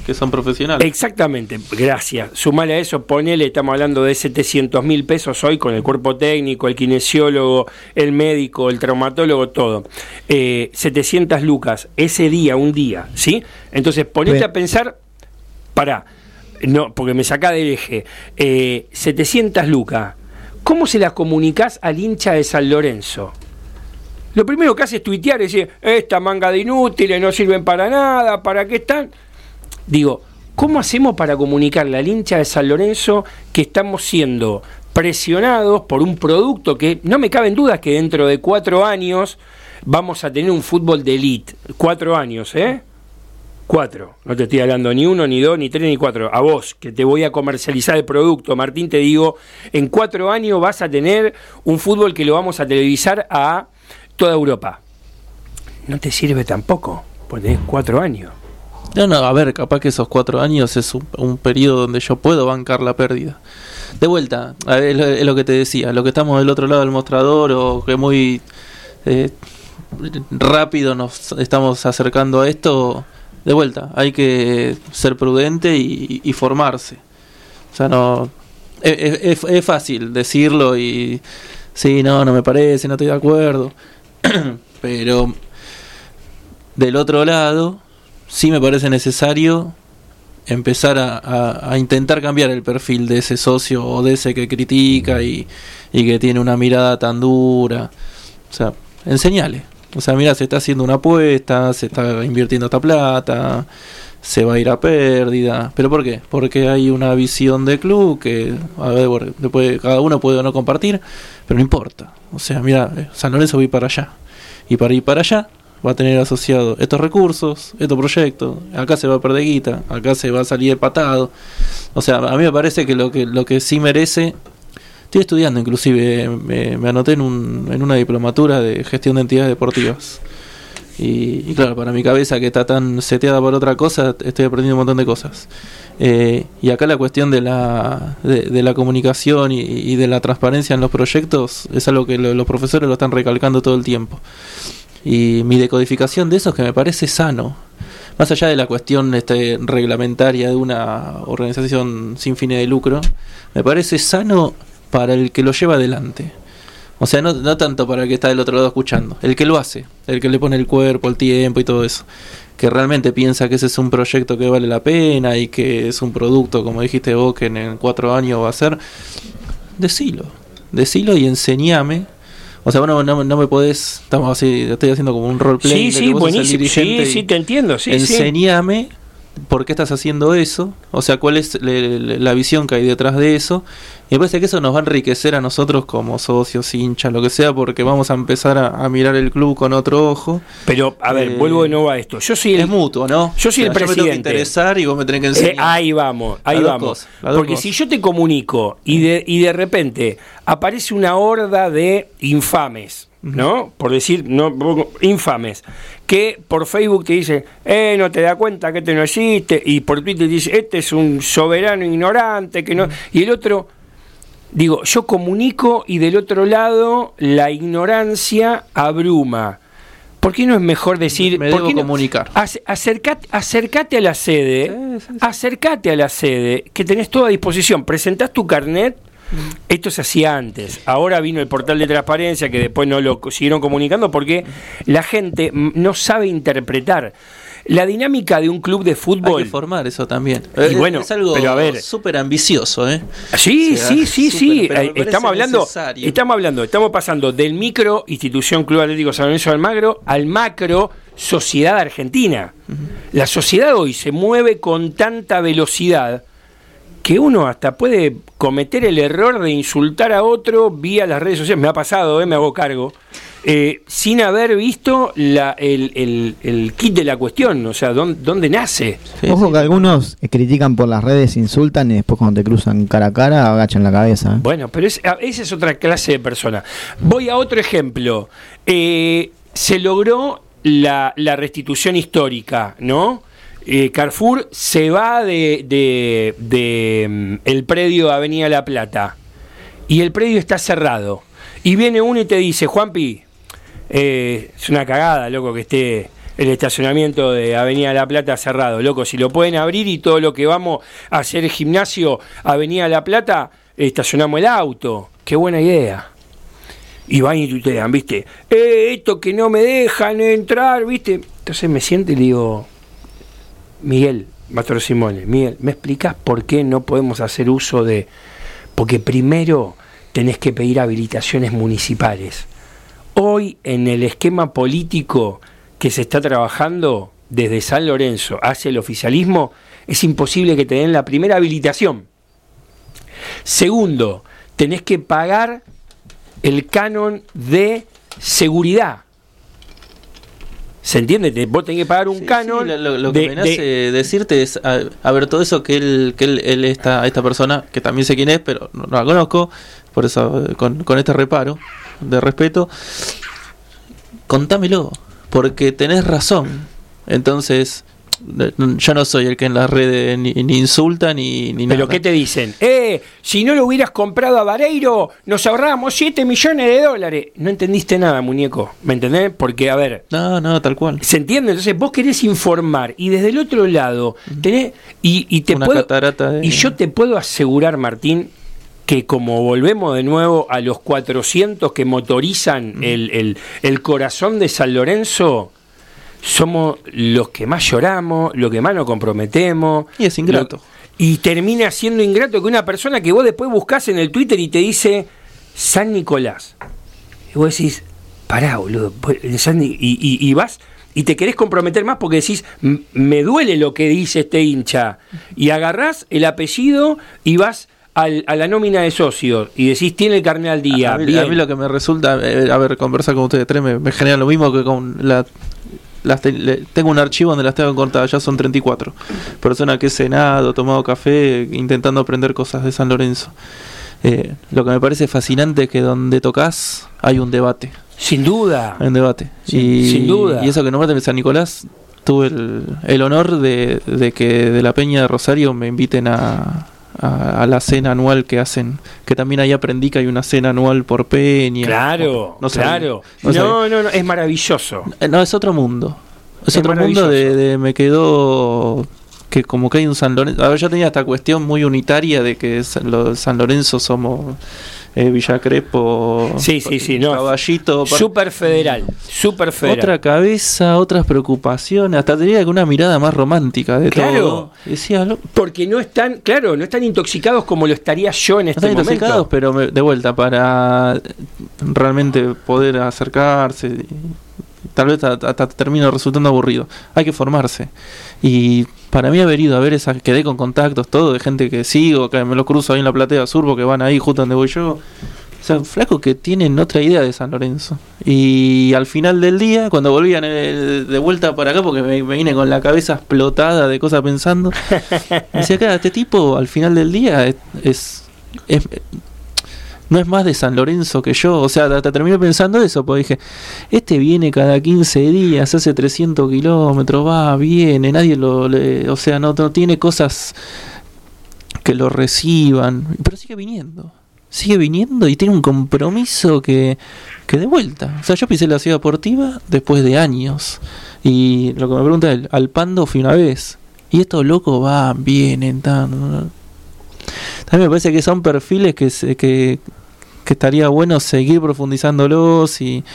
que son profesionales. Exactamente, gracias. Sumale a eso, ponele, estamos hablando de 700 mil pesos hoy con el cuerpo técnico, el kinesiólogo, el médico, el traumatólogo, todo. Eh, 700 lucas, ese día, un día, ¿sí? Entonces ponete Bien. a pensar, pará, no, porque me saca del eje, eh, 700 lucas, ¿cómo se las comunicás al hincha de San Lorenzo? Lo primero que hace es tuitear y decir, esta manga de inútiles no sirven para nada, ¿para qué están? Digo, ¿cómo hacemos para comunicarle al hincha de San Lorenzo que estamos siendo presionados por un producto que no me cabe en duda que dentro de cuatro años vamos a tener un fútbol de elite? Cuatro años, ¿eh? Cuatro. No te estoy hablando ni uno, ni dos, ni tres, ni cuatro. A vos, que te voy a comercializar el producto, Martín, te digo, en cuatro años vas a tener un fútbol que lo vamos a televisar a toda Europa. No te sirve tampoco, porque tenés cuatro años. No, no, a ver, capaz que esos cuatro años es un, un periodo donde yo puedo bancar la pérdida. De vuelta, es lo, lo que te decía, lo que estamos del otro lado del mostrador o que muy eh, rápido nos estamos acercando a esto, de vuelta, hay que ser prudente y, formarse. O sea, no. Es, es- fácil decirlo y. Sí, no, no me parece, no estoy de acuerdo. Pero. Del otro lado, sí me parece necesario empezar a intentar cambiar el perfil de ese socio o de ese que critica y, y que tiene una mirada tan dura. O sea, enseñale. O sea, mira, se está haciendo una apuesta, se está invirtiendo esta plata, se va a ir a pérdida. ¿Pero por qué? Porque hay una visión de club que a ver, después cada uno puede o no compartir, pero no importa. O sea, mira, eh, San Lorenzo va a ir para allá. Y para ir para allá va a tener asociado estos recursos, estos proyectos. Acá se va a perder guita, acá se va a salir patado. O sea, a mí me parece que lo que, lo que sí merece Estoy estudiando, inclusive, me, anoté en, un, en una diplomatura de gestión de entidades deportivas. Y, y claro, para mi cabeza que está tan seteada por otra cosa, estoy aprendiendo un montón de cosas. Eh, y acá la cuestión de la, de, la comunicación y, y de la transparencia en los proyectos es algo que lo- los profesores lo están recalcando todo el tiempo. Y mi decodificación de eso es que me parece sano. Más allá de la cuestión este, reglamentaria de una organización sin fines de lucro, me parece sano para el que lo lleva adelante. O sea, no, no tanto para el que está del otro lado escuchando, el que lo hace, el que le pone el cuerpo, el tiempo y todo eso. Que realmente piensa que ese es un proyecto que vale la pena y que es un producto, como dijiste vos, que en, cuatro años va a ser. Decilo, decilo y enseñame. O sea, bueno, no, no me podés. Estamos así, estoy haciendo como un roleplay. Sí, de sí, buenísimo. Sí, sí, te entiendo. Sí, sí. Por qué estás haciendo eso, o sea, cuál es le- le- la visión que hay detrás de eso. Y me parece que eso nos va a enriquecer a nosotros como socios, hinchas, lo que sea, porque vamos a empezar a, a mirar el club con otro ojo. Pero, a ver, Eh, vuelvo de nuevo a esto. Yo soy el, Es mutuo, ¿no? Yo soy O el sea, yo me tengo que presidente. interesar y vos me tenés que Eh, enseñar. ahí vamos, ahí Las vamos. cosas, Porque cosas. si yo te comunico y de, y de repente aparece una horda de infames, ¿no? Por decir, no, infames, que por Facebook te dicen, eh, no te das cuenta que este no existe, y por Twitter te dice, este es un soberano ignorante, que no. Y el otro, digo, yo comunico y del otro lado la ignorancia abruma. ¿Por qué no es mejor decir, Me ¿por qué no- comunicar. Ace- acercate, acercate a la sede, acercate a la sede, que tenés toda a disposición, presentás tu carnet, esto se hacía antes, ahora vino el portal de transparencia que después no lo siguieron comunicando porque la gente no sabe interpretar. La dinámica de un club de Hay fútbol... que formar eso también. Y bueno, es algo súper ambicioso, ¿eh? Sí, O sea, sí, sí, sí. Eh, Estamos hablando, necesario. estamos hablando, estamos pasando del micro institución Club Atlético San Lorenzo Almagro al macro sociedad argentina. La sociedad hoy se mueve con tanta velocidad que uno hasta puede cometer el error de insultar a otro vía las redes sociales. Me ha pasado, eh, me hago cargo. eh, sin haber visto la, el, el- el kit de la cuestión, o sea, dónde, dónde nace. Sí, Ojo sí. que algunos eh, critican por las redes, insultan y después cuando te cruzan cara a cara agachan la cabeza. ¿eh? Bueno, pero es- a- esa es otra clase de persona. Voy a otro ejemplo. Eh, se logró la, la restitución histórica, ¿no? Eh, Carrefour se va de, de- mm, el predio de Avenida La Plata y el predio está cerrado. Y viene uno y te dice, Juanpi, eh, es una cagada, loco, que esté el estacionamiento de Avenida La Plata cerrado, loco. Si lo pueden abrir y todo lo que vamos a hacer gimnasio Avenida La Plata, estacionamos el auto. Qué buena idea. Y van y tuitean, ¿viste? Eh, esto que no me dejan entrar, ¿viste? Entonces me siento y digo, Miguel, Mastro Simone, Miguel, ¿me explicas por qué no podemos hacer uso de... Porque primero tenés que pedir habilitaciones municipales. Hoy en el esquema político que se está trabajando desde San Lorenzo hacia el oficialismo, es imposible que te den la primera habilitación. Segundo, tenés que pagar el canon de seguridad. ¿Se entiende? Te- Vos tenés que pagar un Sí, canon. sí, lo, lo- lo de- que me nace de- decirte es, a, a ver, todo eso que él, que él, él esta, esta persona, que también sé quién es, pero no, no la conozco, por eso, eh, con, con este reparo de respeto, contámelo, porque tenés razón. Entonces, yo no soy el que en las redes ni, ni insulta ni, ni ¿Pero nada. qué te dicen? Eh, si no lo hubieras comprado a Vareiro, nos ahorrábamos 7 millones de dólares. No entendiste nada, muñeco. ¿Me entendés? Porque, a ver, No, no, tal cual. ¿Se entiende? Entonces vos querés informar y desde el otro lado tenés y, y te Una puedo catarata de- y yo te puedo asegurar Martín que como volvemos de nuevo a los 400 que motorizan el, el- el corazón de San Lorenzo somos los que más lloramos, los que más nos comprometemos. Y es ingrato. Lo- y termina siendo ingrato que una persona que vos después buscás en el Twitter y te dice San Nicolás. Y vos decís, pará, boludo. pues, San y, y- y vas y te querés comprometer más porque decís, "M- me duele lo que dice este hincha. Y agarrás el apellido y vas al- a la nómina de socios y decís, tiene el carnet al día. A mí, a mí lo que me resulta, eh, a ver, conversar con ustedes tres me, me genera lo mismo que con la... las te- le- tengo un archivo donde las tengo cortadas, ya son 34. Persona que he cenado, tomado café, intentando aprender cosas de San Lorenzo. Eh, lo que me parece fascinante es que donde tocas hay un debate. Sin duda. Hay un debate. Sin- y, sin duda. Y eso que nombraste en San Nicolás, tuve el, el honor de, de que de la Peña de Rosario me inviten a, a, a la cena anual que hacen, que también ahí aprendí que hay una cena anual por Peña. Claro, No sabía. claro. No. No, no, no, es maravilloso. Eh, No, es otro mundo. Es, Es otro mundo de- me quedó que como que hay un San Lorenzo. A ver, yo tenía esta cuestión muy unitaria de que San, los San Lorenzo somos eh, Villa Crespo, Sí, sí, sí, no. Caballito, Super federal, super federal. otra cabeza, otras preocupaciones, hasta tenía una mirada más romántica de Claro. todo. Decía, lo- Porque no están, claro, no están intoxicados como lo estaría yo en este están momento. intoxicados, pero me- de vuelta, para realmente poder acercarse, y tal vez hasta, termino resultando aburrido. Hay que formarse. Y para mí haber ido a ver esa, quedé con contactos, todo, de gente que sigo, que me los cruzo ahí en la platea sur, porque van ahí justo donde voy yo. O sea, flacos que tienen otra idea de San Lorenzo. Y al final del día, cuando volvían eh, de vuelta para acá, porque me, me vine con la cabeza explotada de cosas pensando, decía, acá, este tipo al final del día es, es- es- no es más de San Lorenzo que yo. O sea, hasta terminé pensando eso, porque dije, este viene cada 15 días, hace 300 kilómetros, va, viene, nadie lo... o sea, no, tiene cosas que lo reciban, pero sigue viniendo. Sigue viniendo y tiene un compromiso que, que de vuelta. O sea, yo pisé la ciudad deportiva después de años. Y lo que me pregunta él, al Pando fui una vez. Y estos locos van, vienen. También me parece que son perfiles que, que, que estaría bueno seguir profundizándolos y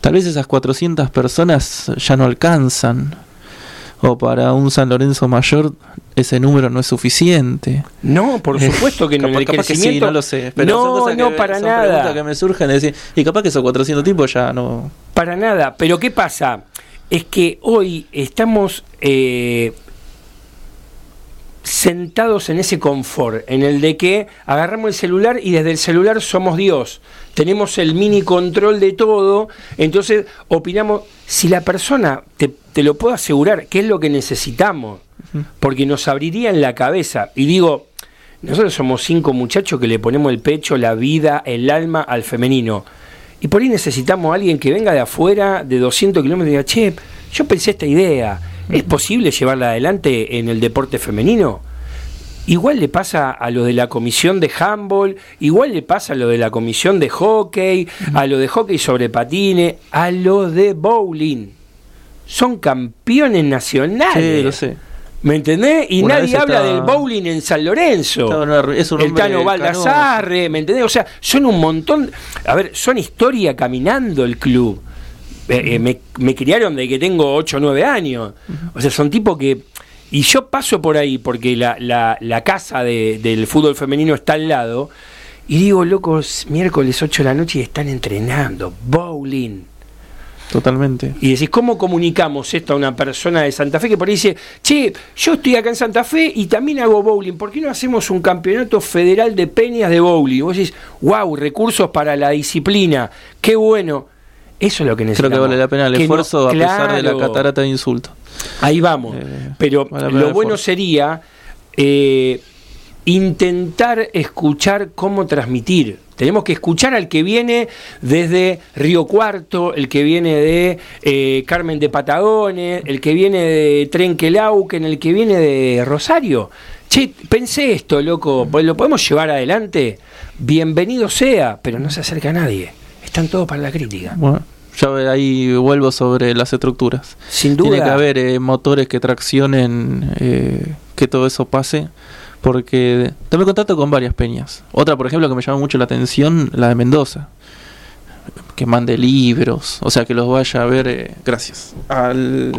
tal vez esas 400 personas ya no alcanzan. O para un San Lorenzo mayor ese número no es suficiente. No, por Eh, supuesto que no. capaz- El capaz que sí, no lo sé. Pero son no, cosas que no, para son preguntas nada. que me surgen de decir, y capaz que esos 400 tipos ya no... Para nada. Pero ¿qué pasa? Es que hoy estamos eh, sentados en ese confort, en el de que agarramos el celular y desde el celular somos Dios. Tenemos el mini control de todo, entonces opinamos, si la persona, te, te lo puedo asegurar, ¿qué es lo que necesitamos? Porque nos abriría en la cabeza. Y digo, nosotros somos cinco muchachos que le ponemos el pecho, la vida, el alma al femenino. Y por ahí necesitamos a alguien que venga de afuera, de 200 kilómetros, y diga, che, yo pensé esta idea, ¿es posible llevarla adelante en el deporte femenino? Igual le pasa a lo de la comisión de handball, igual le pasa a lo de la comisión de hockey, a lo de hockey sobre patines, a lo de bowling. Son campeones nacionales. Sí, lo sé. ¿Me entendés? Y Una nadie habla estaba- del bowling en San Lorenzo. Es un el Tano. Baldassarre, ¿me entendés? O sea, son un montón. A ver, son historia caminando el club. Eh, eh, me, me criaron de que tengo 8 o 9 años. O sea, son tipos que. Y yo paso por ahí porque la, la, la casa de- del fútbol femenino está al lado. Y digo, locos, miércoles 8 de la noche y están entrenando. Bowling. Totalmente. Y decís, ¿cómo comunicamos esto a una persona de Santa Fe que por ahí dice, che, yo estoy acá en Santa Fe y también hago bowling, ¿por qué no hacemos un campeonato federal de peñas de bowling? Y vos decís, wow, recursos para la disciplina, qué bueno. Eso es lo que Creo necesitamos. que vale la pena el Que no- esfuerzo a pesar de la catarata de insultos. Ahí vamos. Eh, Pero vale lo bueno esfuerzo. sería eh, intentar escuchar cómo transmitir. Tenemos que escuchar al que viene desde Río Cuarto, el que viene de eh, Carmen de Patagones, el que viene de Trenquelauquen, el que viene de Rosario. Che, pensé esto, loco, pues ¿lo podemos llevar adelante? Bienvenido sea, pero no se acerca a nadie. Están todos para la crítica. Bueno, ya ahí vuelvo sobre las estructuras. Sin duda. Tiene que haber eh, motores que traccionen eh, que todo eso pase. Porque tomé contacto con varias peñas. Otra, por ejemplo, que me llamó mucho la atención, la de Mendoza. que mande libros, o sea, que los vaya a ver, eh, gracias, al,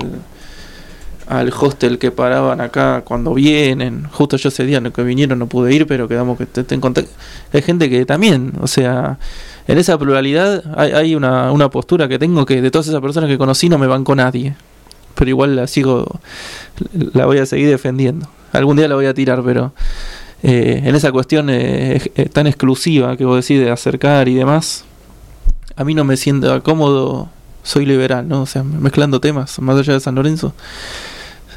al hostel que paraban acá cuando vienen. Justo yo ese día no- que vinieron no pude ir, pero quedamos que esté en contacto. Hay gente que también, o sea, en esa pluralidad hay, hay una, una postura que tengo que de todas esas personas que conocí no me van con nadie. Pero igual la sigo, la voy a seguir defendiendo. Algún día la voy a tirar, pero eh, en esa cuestión eh, es tan exclusiva que vos decís de acercar y demás, a mí no me siento cómodo, soy liberal, ¿no? O sea, mezclando temas, más allá de San Lorenzo,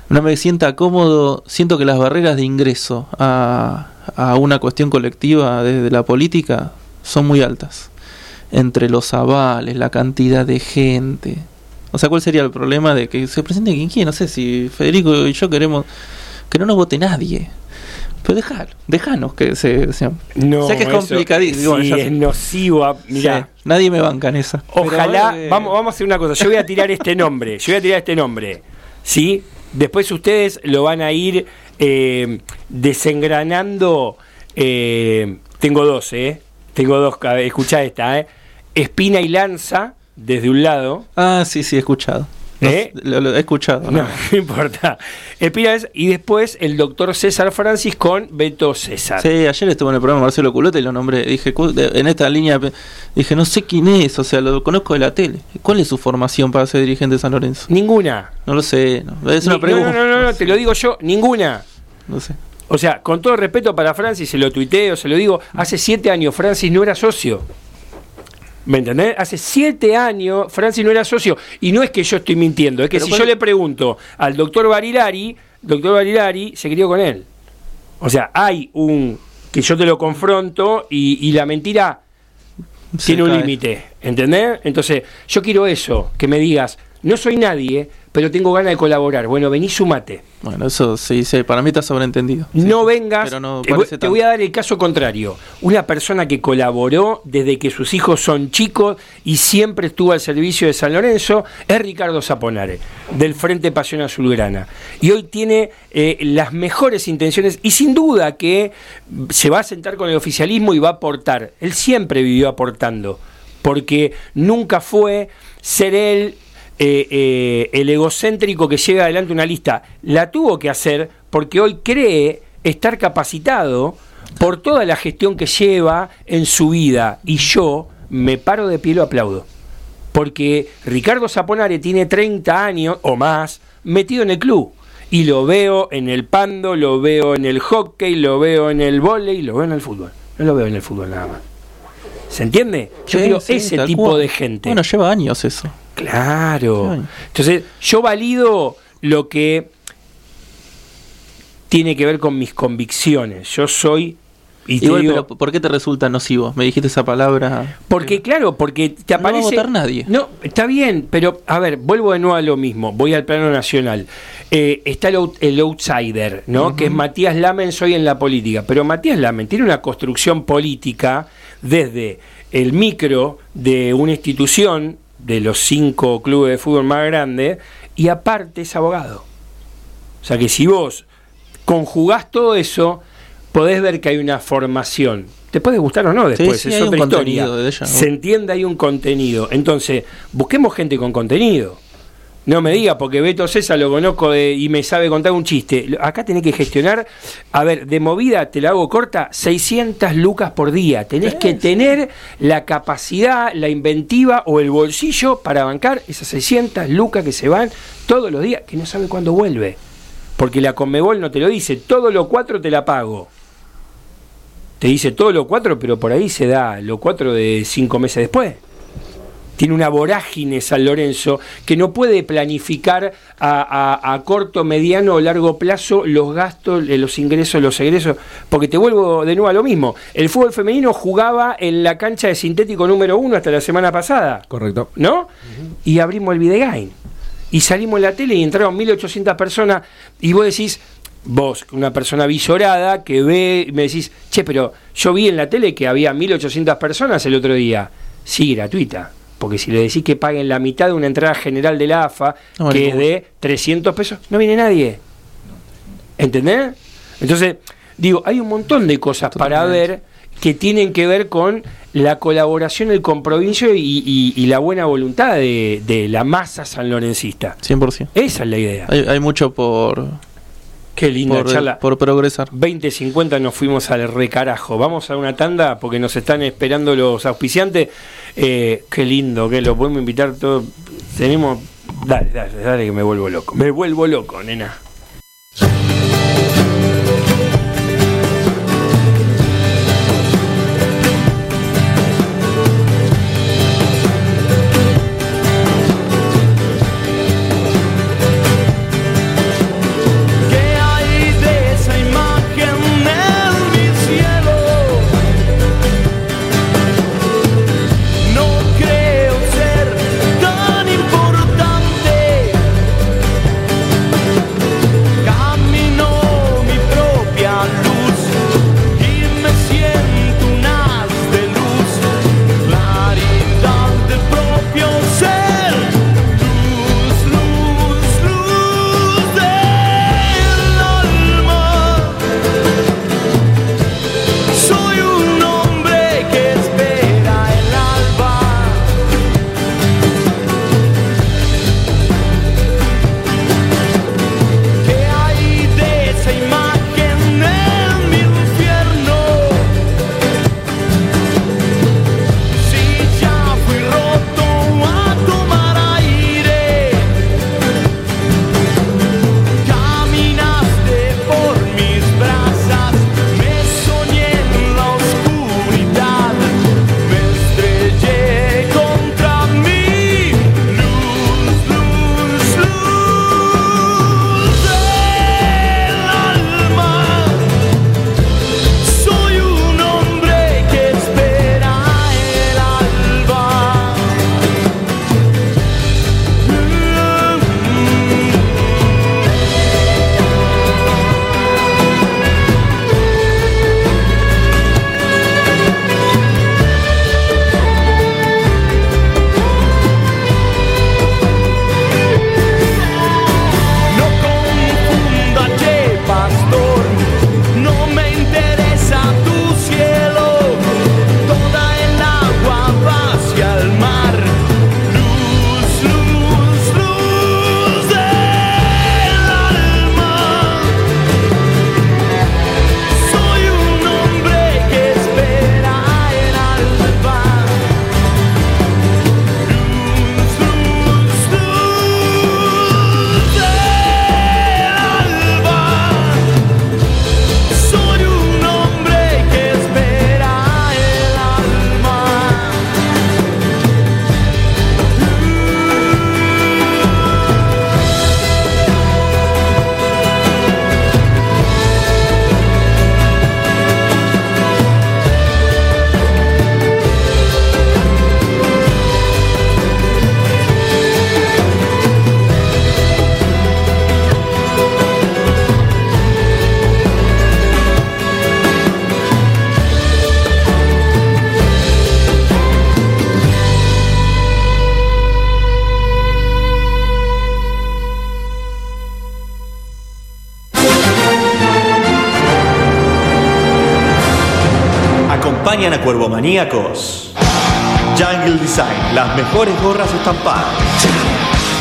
no me sienta cómodo, siento que las barreras de ingreso a, a una cuestión colectiva desde la política son muy altas. Entre los avales, la cantidad de gente. O sea, ¿cuál sería el problema de que se presente quien quiera? No sé si Federico y yo queremos que no nos vote nadie. Pero dejar, dejanos que se... se- No, sé que es complicadísimo. sí, es nocivo. a- Mirá, Sí, nadie me banca en esa. Ojalá, que- vamos, vamos a hacer una cosa. Yo voy a tirar este nombre. Yo voy a tirar este nombre. ¿Sí? Después ustedes lo van a ir eh, desengranando. eh, tengo dos, ¿eh? Tengo dos. a ver, Escuchá esta, ¿eh? Espina y lanza, desde un lado. Ah, sí, sí, he escuchado. ¿Eh? lo, lo he escuchado. No, ¿no? no importa. Espina y lanza, y después el doctor César Francis con Beto César. Sí, ayer estuve en el programa Marcelo Culote y lo nombré. Dije, en esta línea, dije, no sé quién es, o sea, lo conozco de la tele. ¿Cuál es su formación para ser dirigente de San Lorenzo? Ninguna. No lo sé, no. es una Ni- pregunta. no, no, no, no, te lo digo yo, ninguna. No sé. O sea, con todo respeto para Francis, se lo tuiteo, se lo digo, hace siete años Francis no era socio. ¿Me entendés? Hace siete años Francis no era socio. Y no es que yo estoy mintiendo, es que Pero si yo le pregunto al doctor Barilari, doctor Barilari se crió con él. O sea, hay un que yo te lo confronto y, y la mentira Se tiene un límite, ¿entendés? Entonces, yo quiero eso, que me digas, no soy nadie, pero tengo ganas de colaborar. Bueno, vení, sumate. Bueno, eso sí, sí, para mí está sobreentendido. Sí, No vengas. Pero no te, voy, parece te voy a dar el caso contrario. Una persona que colaboró desde que sus hijos son chicos y siempre estuvo al servicio de San Lorenzo es Ricardo Zaponare, del Frente Pasión Azulgrana. Y hoy tiene eh, las mejores intenciones y sin duda que se va a sentar con el oficialismo y va a aportar. Él siempre vivió aportando, porque nunca fue ser él eh, eh, el egocéntrico que lleva adelante una lista. La tuvo que hacer porque hoy cree estar capacitado por toda la gestión que lleva en su vida. Y yo me paro de pie y lo aplaudo. Porque Ricardo Zaponare tiene 30 años o más metido en el club. Y lo veo en el pando, lo veo en el hockey, lo veo en el vóley, lo veo en el fútbol. No lo veo en el fútbol nada más. ¿Se entiende? Yo Sí, quiero sí, ese tipo cual. de gente. Bueno, lleva años eso. Claro. Entonces, yo valido lo que tiene que ver con mis convicciones. Yo soy. Y Igual, digo- pero ¿por qué te resulta nocivo? Me dijiste esa palabra. porque, claro, porque te No va a aparece. votar nadie. No, está bien, pero a ver, vuelvo de nuevo a lo mismo. Voy al plano nacional. Eh, está el, out- el outsider, ¿no? Que es Matías Lamens hoy en la política. Pero Matías Lamens tiene una construcción política desde el micro de una institución, de los cinco clubes de fútbol más grandes, y aparte es abogado. O sea que si vos conjugás todo eso, podés ver que hay una formación. Te puede gustar o no después, sí, es otra historia. contenido de ella, ¿no? Se entiende, hay un contenido. Entonces, busquemos gente con contenido. No me diga, porque Beto César lo conozco de- y me sabe contar un chiste. Acá tenés que gestionar, a ver, de movida, te la hago corta, 600 lucas por día. Tenés que tener la capacidad, la inventiva o el bolsillo para bancar esas 600 lucas que se van todos los días, que no sabe cuándo vuelve. Porque la Conmebol no te lo dice, todos los cuatro te la pago. Te dice todos los cuatro, pero por ahí se da los cuatro de cinco meses después. Tiene una vorágine San Lorenzo que no puede planificar a, a- a corto, mediano o largo plazo los gastos, eh, los ingresos, los egresos. Porque te vuelvo de nuevo a lo mismo. El fútbol femenino jugaba en la cancha de sintético número uno hasta la semana pasada. Correcto. ¿no? Y abrimos el Videgain. Y salimos en la tele y entraron 1800 personas. Y vos decís, vos, una persona visorada que ve, y me decís, che, pero yo vi en la tele que había 1800 personas el otro día. Sí, gratuita. Porque si le decís que paguen la mitad de una entrada general de la AFA, No que es de 300 pesos, no viene nadie. ¿Entendés? Entonces, digo, hay un montón de cosas para ver que tienen que ver con la colaboración, el compromiso y, y- y la buena voluntad de, de la masa sanlorencista. 100%. Esa es la idea. Hay, hay mucho por, Qué linda por, charla. por progresar. 20.50 nos fuimos al recarajo. Vamos a una tanda porque nos están esperando los auspiciantes. Eh, qué lindo, que lo podemos invitar todos. Tenemos. Dale, dale, dale que me vuelvo loco. Me vuelvo loco, nena. A Cuervomaníacos. Jungle Design, las mejores gorras estampadas.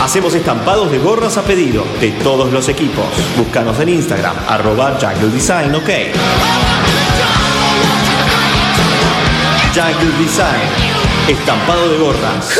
Hacemos estampados de gorras a pedido de todos los equipos. Búscanos en Instagram, arroba Jungle Design, ok. Jungle Design, estampado de gorras.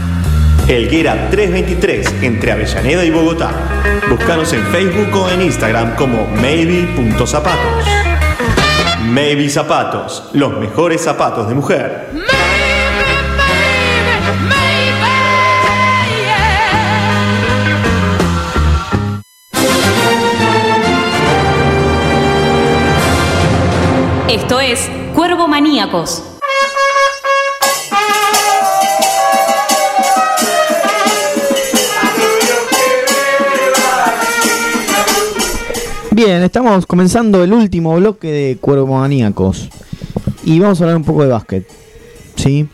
Helguera 323 entre Avellaneda y Bogotá. Búscanos en Facebook o en Instagram como maybe.zapatos. Maybe Zapatos, los mejores zapatos de mujer. Esto es Cuervo Maníacos. Bien, estamos comenzando el último bloque de Cuervo Maníacos. Y vamos a hablar un poco de básquet. ¿Sí?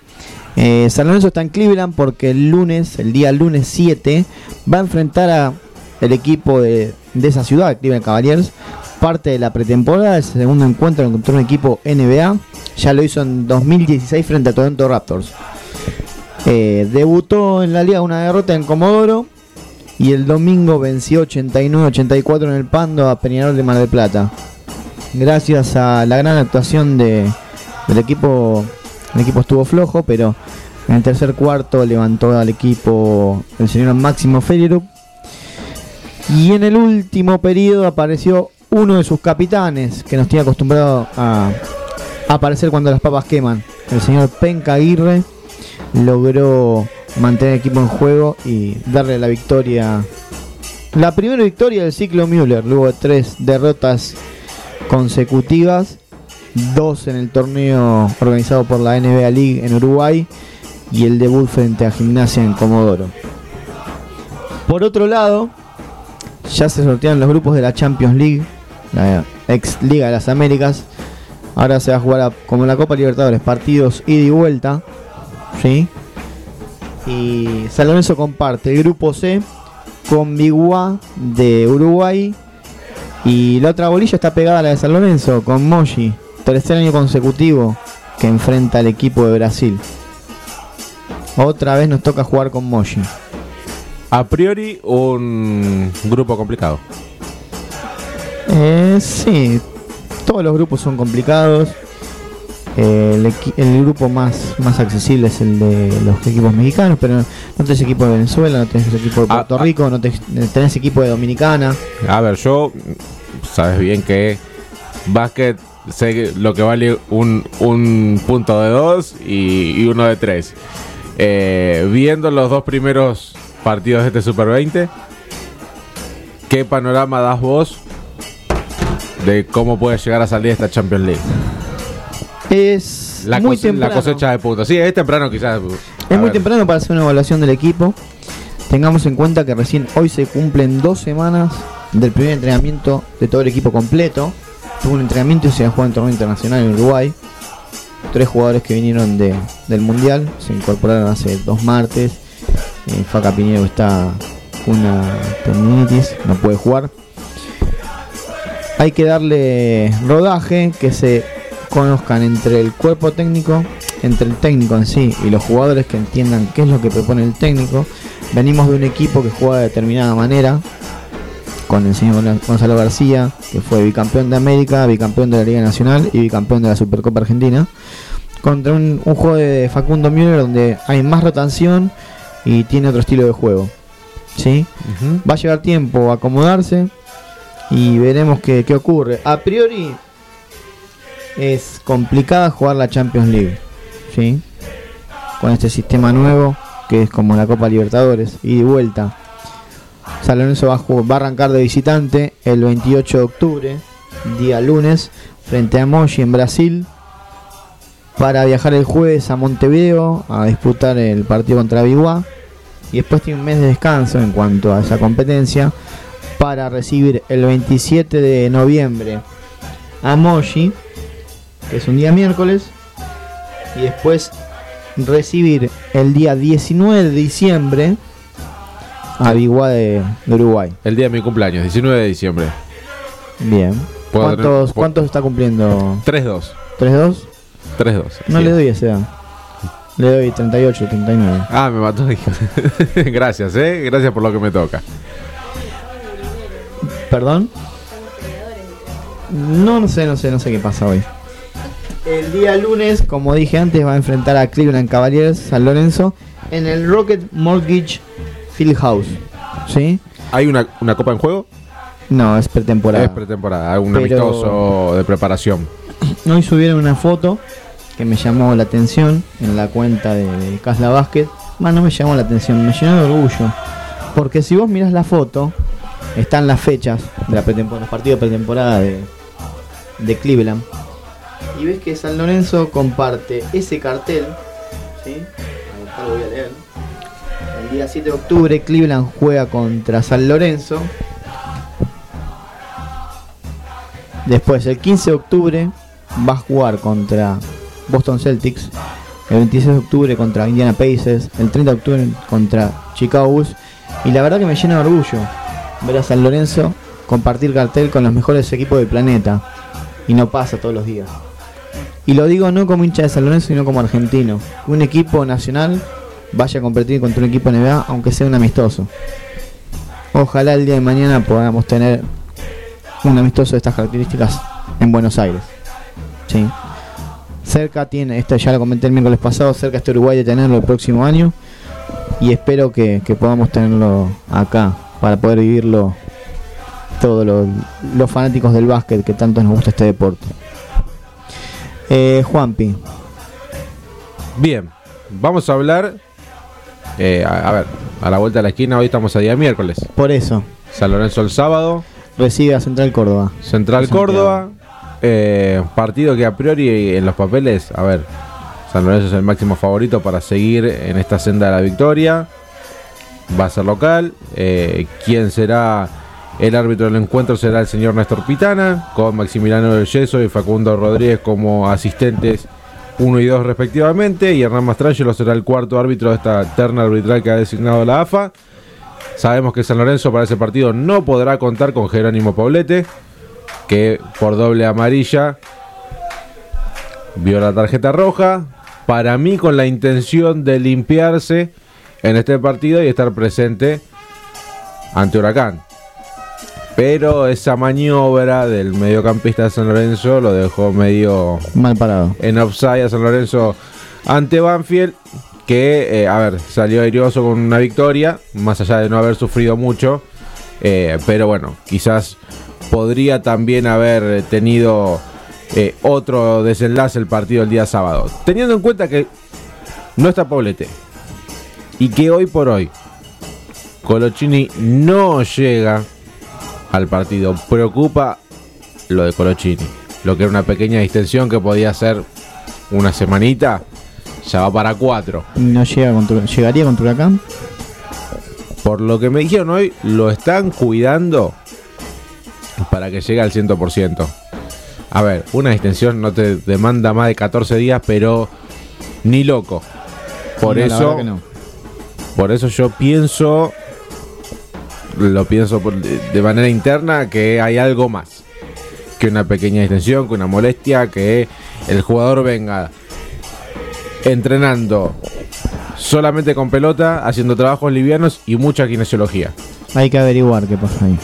Eh, San Lorenzo está en Cleveland porque el lunes, el día lunes 7, va a enfrentar a el equipo de, de esa ciudad, Cleveland Cavaliers, parte de la pretemporada, el segundo encuentro contra un equipo NBA. Ya lo hizo en 2016 frente a Toronto Raptors. Eh, debutó en la liga una derrota en Comodoro y el domingo venció 89-84 en el Pando a Peñarol de Mar del Plata. Gracias a la gran actuación de, del equipo, el equipo estuvo flojo, pero en el tercer cuarto levantó al equipo el señor Máximo Ferreiro. Y en el último periodo apareció uno de sus capitanes, que nos tiene acostumbrado a, a aparecer cuando las papas queman. El señor Penca Aguirre logró mantener el equipo en juego y darle la victoria. La primera victoria del ciclo Müller, luego de tres derrotas consecutivas, dos en el torneo organizado por la NBA League en Uruguay y el debut frente a Gimnasia en Comodoro. Por otro lado, ya se sortearon los grupos de la Champions League, la ex Liga de las Américas. Ahora se va a jugar como la Copa Libertadores, partidos ida y vuelta. ¿sí? Y San Lorenzo comparte el grupo C con Biguá de Uruguay. Y la otra bolilla está pegada a la de San Lorenzo con Moshi. Tercer año consecutivo que enfrenta al equipo de Brasil. Otra vez nos toca jugar con Moshi. A priori, un grupo complicado. Eh, sí, todos los grupos son complicados. El, grupo más, más accesible es el de los equipos mexicanos, pero no tenés equipo de Venezuela, no tenés equipo de Ah, Puerto ah. Rico, no tenés, tenés equipo de Dominicana. A ver, yo sabes bien que básquet sé lo que vale un, un punto de dos y, y uno de tres. Eh, viendo los dos primeros partidos de este Super 20, ¿qué panorama das vos de cómo puede llegar a salir esta Champions League? Es La, muy temprano. la cosecha de puntos. Sí, es temprano quizás. Es muy ver. temprano para hacer una evaluación del equipo. Tengamos en cuenta que recién hoy se cumplen dos semanas del primer entrenamiento de todo el equipo completo. Tuvo un entrenamiento y se jugó en torneo internacional en Uruguay. Tres jugadores que vinieron de- del Mundial se incorporaron hace dos martes. Eh, Faca Piñero está con una tendinitis, no puede jugar. Hay que darle rodaje, que se conozcan entre el cuerpo técnico, entre el técnico en sí y los jugadores que entiendan qué es lo que propone el técnico. Venimos de un equipo que juega de determinada manera, con el señor Gon- Gonzalo García, que fue bicampeón de América, bicampeón de la Liga Nacional y bicampeón de la Supercopa Argentina, contra un, un juego de Facundo Müller donde hay más rotación y tiene otro estilo de juego. ¿sí? Va a llevar tiempo a acomodarse y veremos qué, qué ocurre. A priori es complicada jugar la Champions League, ¿sí? Con este sistema nuevo que es como la Copa Libertadores y de vuelta. San Lorenzo va a, ju- va a arrancar de visitante el 28 de octubre, día lunes, frente a Moshi en Brasil, para viajar el jueves a Montevideo a disputar el partido contra Biguá y después tiene un mes de descanso en cuanto a esa competencia para recibir el 27 de noviembre a Moshi, que es un día miércoles, y después recibir el día 19 de diciembre a Biguá de, de Uruguay. El día de mi cumpleaños, 19 de diciembre. Bien. ¿Cuántos, tener- ¿Cuántos está cumpliendo? 3-2. ¿3-2? 3-2. No sí. le doy esa edad. Le doy 38, 39. Ah, me mató. hijo. Gracias, eh. Gracias por lo que me toca. ¿Perdón? No, no sé, no sé, no sé qué pasa hoy. El día lunes, como dije antes, va a enfrentar a Cleveland Cavaliers San Lorenzo en el Rocket Mortgage Fieldhouse. ¿Sí? ¿Hay una, una copa en juego? No, es pretemporada. Es pretemporada, un Pero- amistoso de preparación. Hoy subieron una foto que me llamó la atención en la cuenta de, de Casla Basket. Más no me llamó la atención, me llenó de orgullo. Porque si vos mirás la foto, están las fechas de la pretemporada, los partidos de pretemporada de, de Cleveland. Y ves que San Lorenzo comparte ese cartel. El día 7 de octubre Cleveland juega contra San Lorenzo. Después, el 15 de octubre va a jugar contra Boston Celtics. El 26 de octubre contra Indiana Pacers. El 30 de octubre contra Chicago Bulls. Y la verdad que me llena de orgullo ver a San Lorenzo compartir cartel con los mejores equipos del planeta. Y no pasa todos los días. Y lo digo no como hincha de San Lorenzo, sino como argentino. Un equipo nacional vaya a competir contra un equipo NBA, aunque sea un amistoso. Ojalá el día de mañana podamos tener un amistoso de estas características en Buenos Aires. Sí. Cerca tiene, esto ya lo comenté el miércoles pasado, cerca está Uruguay de tenerlo el próximo año. Y espero que, podamos tenerlo acá para poder vivirlo todos los fanáticos del básquet que tanto nos gusta este deporte. Eh, Juanpi, Bien, vamos a hablar. eh, a, a ver, a la vuelta de la esquina, hoy estamos a día miércoles. por eso, San Lorenzo el sábado, recibe a Central Córdoba. Central Santiago. Córdoba. eh, partido que a priori en los papeles, a ver, San Lorenzo es el máximo favorito para seguir en esta senda de la victoria. Va a ser local. eh, ¿Quién será el árbitro del encuentro? Será el señor Néstor Pitana, con Maximiliano del y Facundo Rodríguez como asistentes 1 y 2 respectivamente. Y Hernán Mastrangelo será el cuarto árbitro de esta terna arbitral que ha designado la AFA. Sabemos que San Lorenzo para ese partido no podrá contar con Jerónimo Paulete, que por doble amarilla vio la tarjeta roja. Para mí con la intención de limpiarse en este partido y estar presente ante Huracán. Pero esa maniobra del mediocampista de San Lorenzo lo dejó medio Mal parado. en offside a San Lorenzo ante Banfield, que, eh, a ver, salió airioso con una victoria, más allá de no haber sufrido mucho, eh, pero bueno, quizás podría también haber tenido eh, otro desenlace el partido el día sábado. Teniendo en cuenta que no está Poblete y que hoy por hoy Colochini no llega al partido, preocupa lo de Colochini. Lo que era una pequeña distensión que podía ser una semanita, ya va para cuatro. No llega contra, llegaría contra Huracán. Por lo que me dijeron hoy, lo están cuidando para que llegue al 100%. A ver, una distensión no te demanda más de 14 días, pero ni loco. Por No, eso, no. por eso yo pienso, lo pienso por- de manera interna, que hay algo más que una pequeña distensión, que una molestia, que el jugador venga entrenando solamente con pelota, haciendo trabajos livianos y mucha kinesiología. Hay que averiguar qué pasa ahí.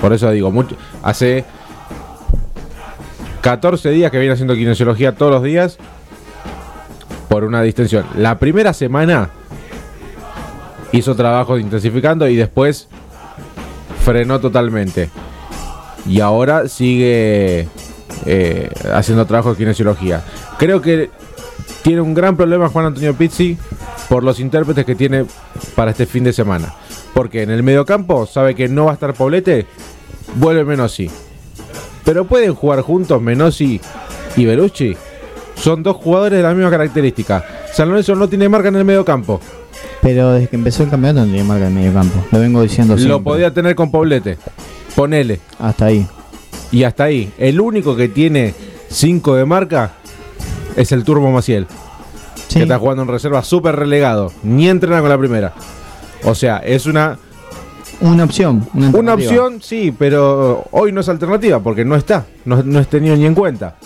Por eso digo, mucho, hace 14 días que viene haciendo kinesiología todos los días por una distensión. La primera semana hizo trabajos intensificando y después frenó totalmente. Y ahora sigue eh, haciendo trabajo de kinesiología. Creo que tiene un gran problema Juan Antonio Pizzi por los intérpretes que tiene para este fin de semana. Porque en el mediocampo sabe que no va a estar Poblete, vuelve Menossi. Pero pueden jugar juntos Menossi y Belucci. Son dos jugadores de la misma característica. San Lorenzo no tiene marca en el mediocampo. Pero desde que empezó el campeonato no tiene marca en medio campo. Lo vengo diciendo siempre. Lo podía tener con Poblete. Ponele. Hasta ahí. Y hasta ahí. El único que tiene 5 de marca es el Turbo Maciel. Sí. Que está jugando en reserva súper relegado. Ni entrena con la primera. O sea, es una, Una opción. Una, opción, sí, pero hoy no es alternativa porque no está. No, no es tenido ni en cuenta.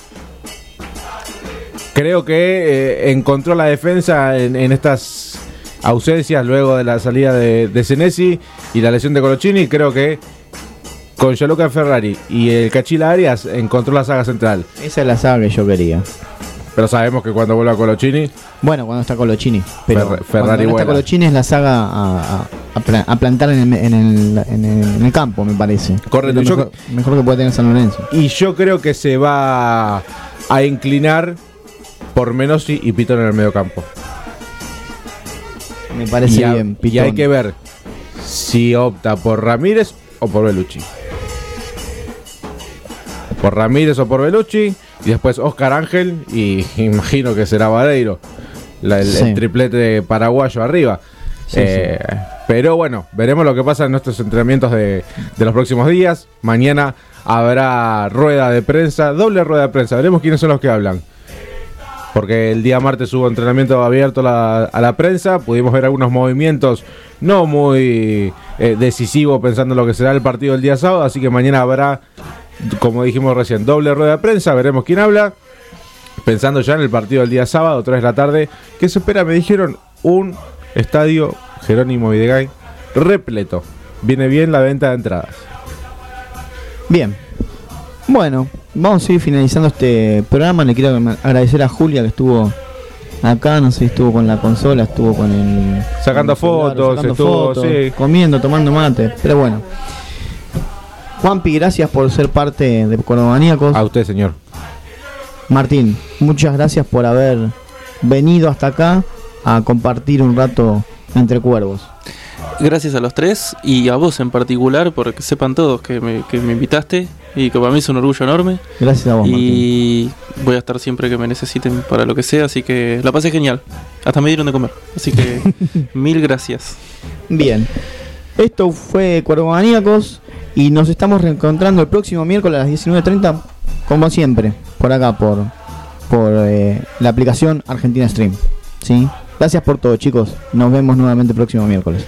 Creo que eh, encontró la defensa en, en estas ausencias luego de la salida de, de Senesi y la lesión de Colochini. Creo que con Gianluca Ferrari y el Cachila Arias encontró la saga central. Esa es la saga que yo quería. Pero sabemos que cuando vuelva Colochini, Bueno, cuando está Colochini. Pero cuando Ferrari no está vuela. Colochini es la saga a, a- a pla- a plantar en el, en, el, en el- en el campo, me parece. Correcto, mejor, mejor que puede tener San Lorenzo. y yo creo que se va a inclinar por Menossi y Pitón en el medio campo. Me parece y, a- bien. y hay que ver si opta por Ramírez o por Belucci. Por Ramírez o por Belucci. Y después Oscar Ángel y imagino que será Vareiro. La- el, Sí. el triplete paraguayo arriba. Sí, Eh, Pero bueno, veremos lo que pasa en nuestros entrenamientos de, de los próximos días. Mañana habrá rueda de prensa, doble rueda de prensa. Veremos quiénes son los que hablan. Porque el día martes hubo entrenamiento abierto a la, prensa. Pudimos ver algunos movimientos no muy eh, decisivos pensando en lo que será el partido el día sábado. Así que mañana habrá, como dijimos recién, doble rueda de prensa. Veremos quién habla. Pensando ya en el partido del día sábado, 3 de la tarde. Que se espera, me dijeron, un estadio Jerónimo Videgain repleto. Viene bien la venta de entradas. Bien. Bueno, vamos a ir finalizando este programa. Le quiero agradecer a Julia que estuvo acá, no sé, estuvo con la consola, estuvo con el... Sacando con el celular, fotos, sacando estuvo, fotos, sí. comiendo, tomando mate. Pero bueno. Juanpi, gracias por ser parte de Cordomaníacos. A usted, señor. Martín, muchas gracias por haber venido hasta acá a compartir un rato entre cuervos. Gracias a los tres y a vos en particular, porque sepan todos que me, que me invitaste y que para mí es un orgullo enorme. Gracias a vos, Martín. Y voy a estar siempre que me necesiten para lo que sea, así que la pasé genial. Hasta me dieron de comer. Así que mil gracias. Bien. Esto fue Cuervo Maníacos y nos estamos reencontrando el próximo miércoles a las 19.30, como siempre, por acá, por, por eh, la aplicación Argentina Stream. ¿sí? Gracias por todo, chicos. Nos vemos nuevamente el próximo miércoles.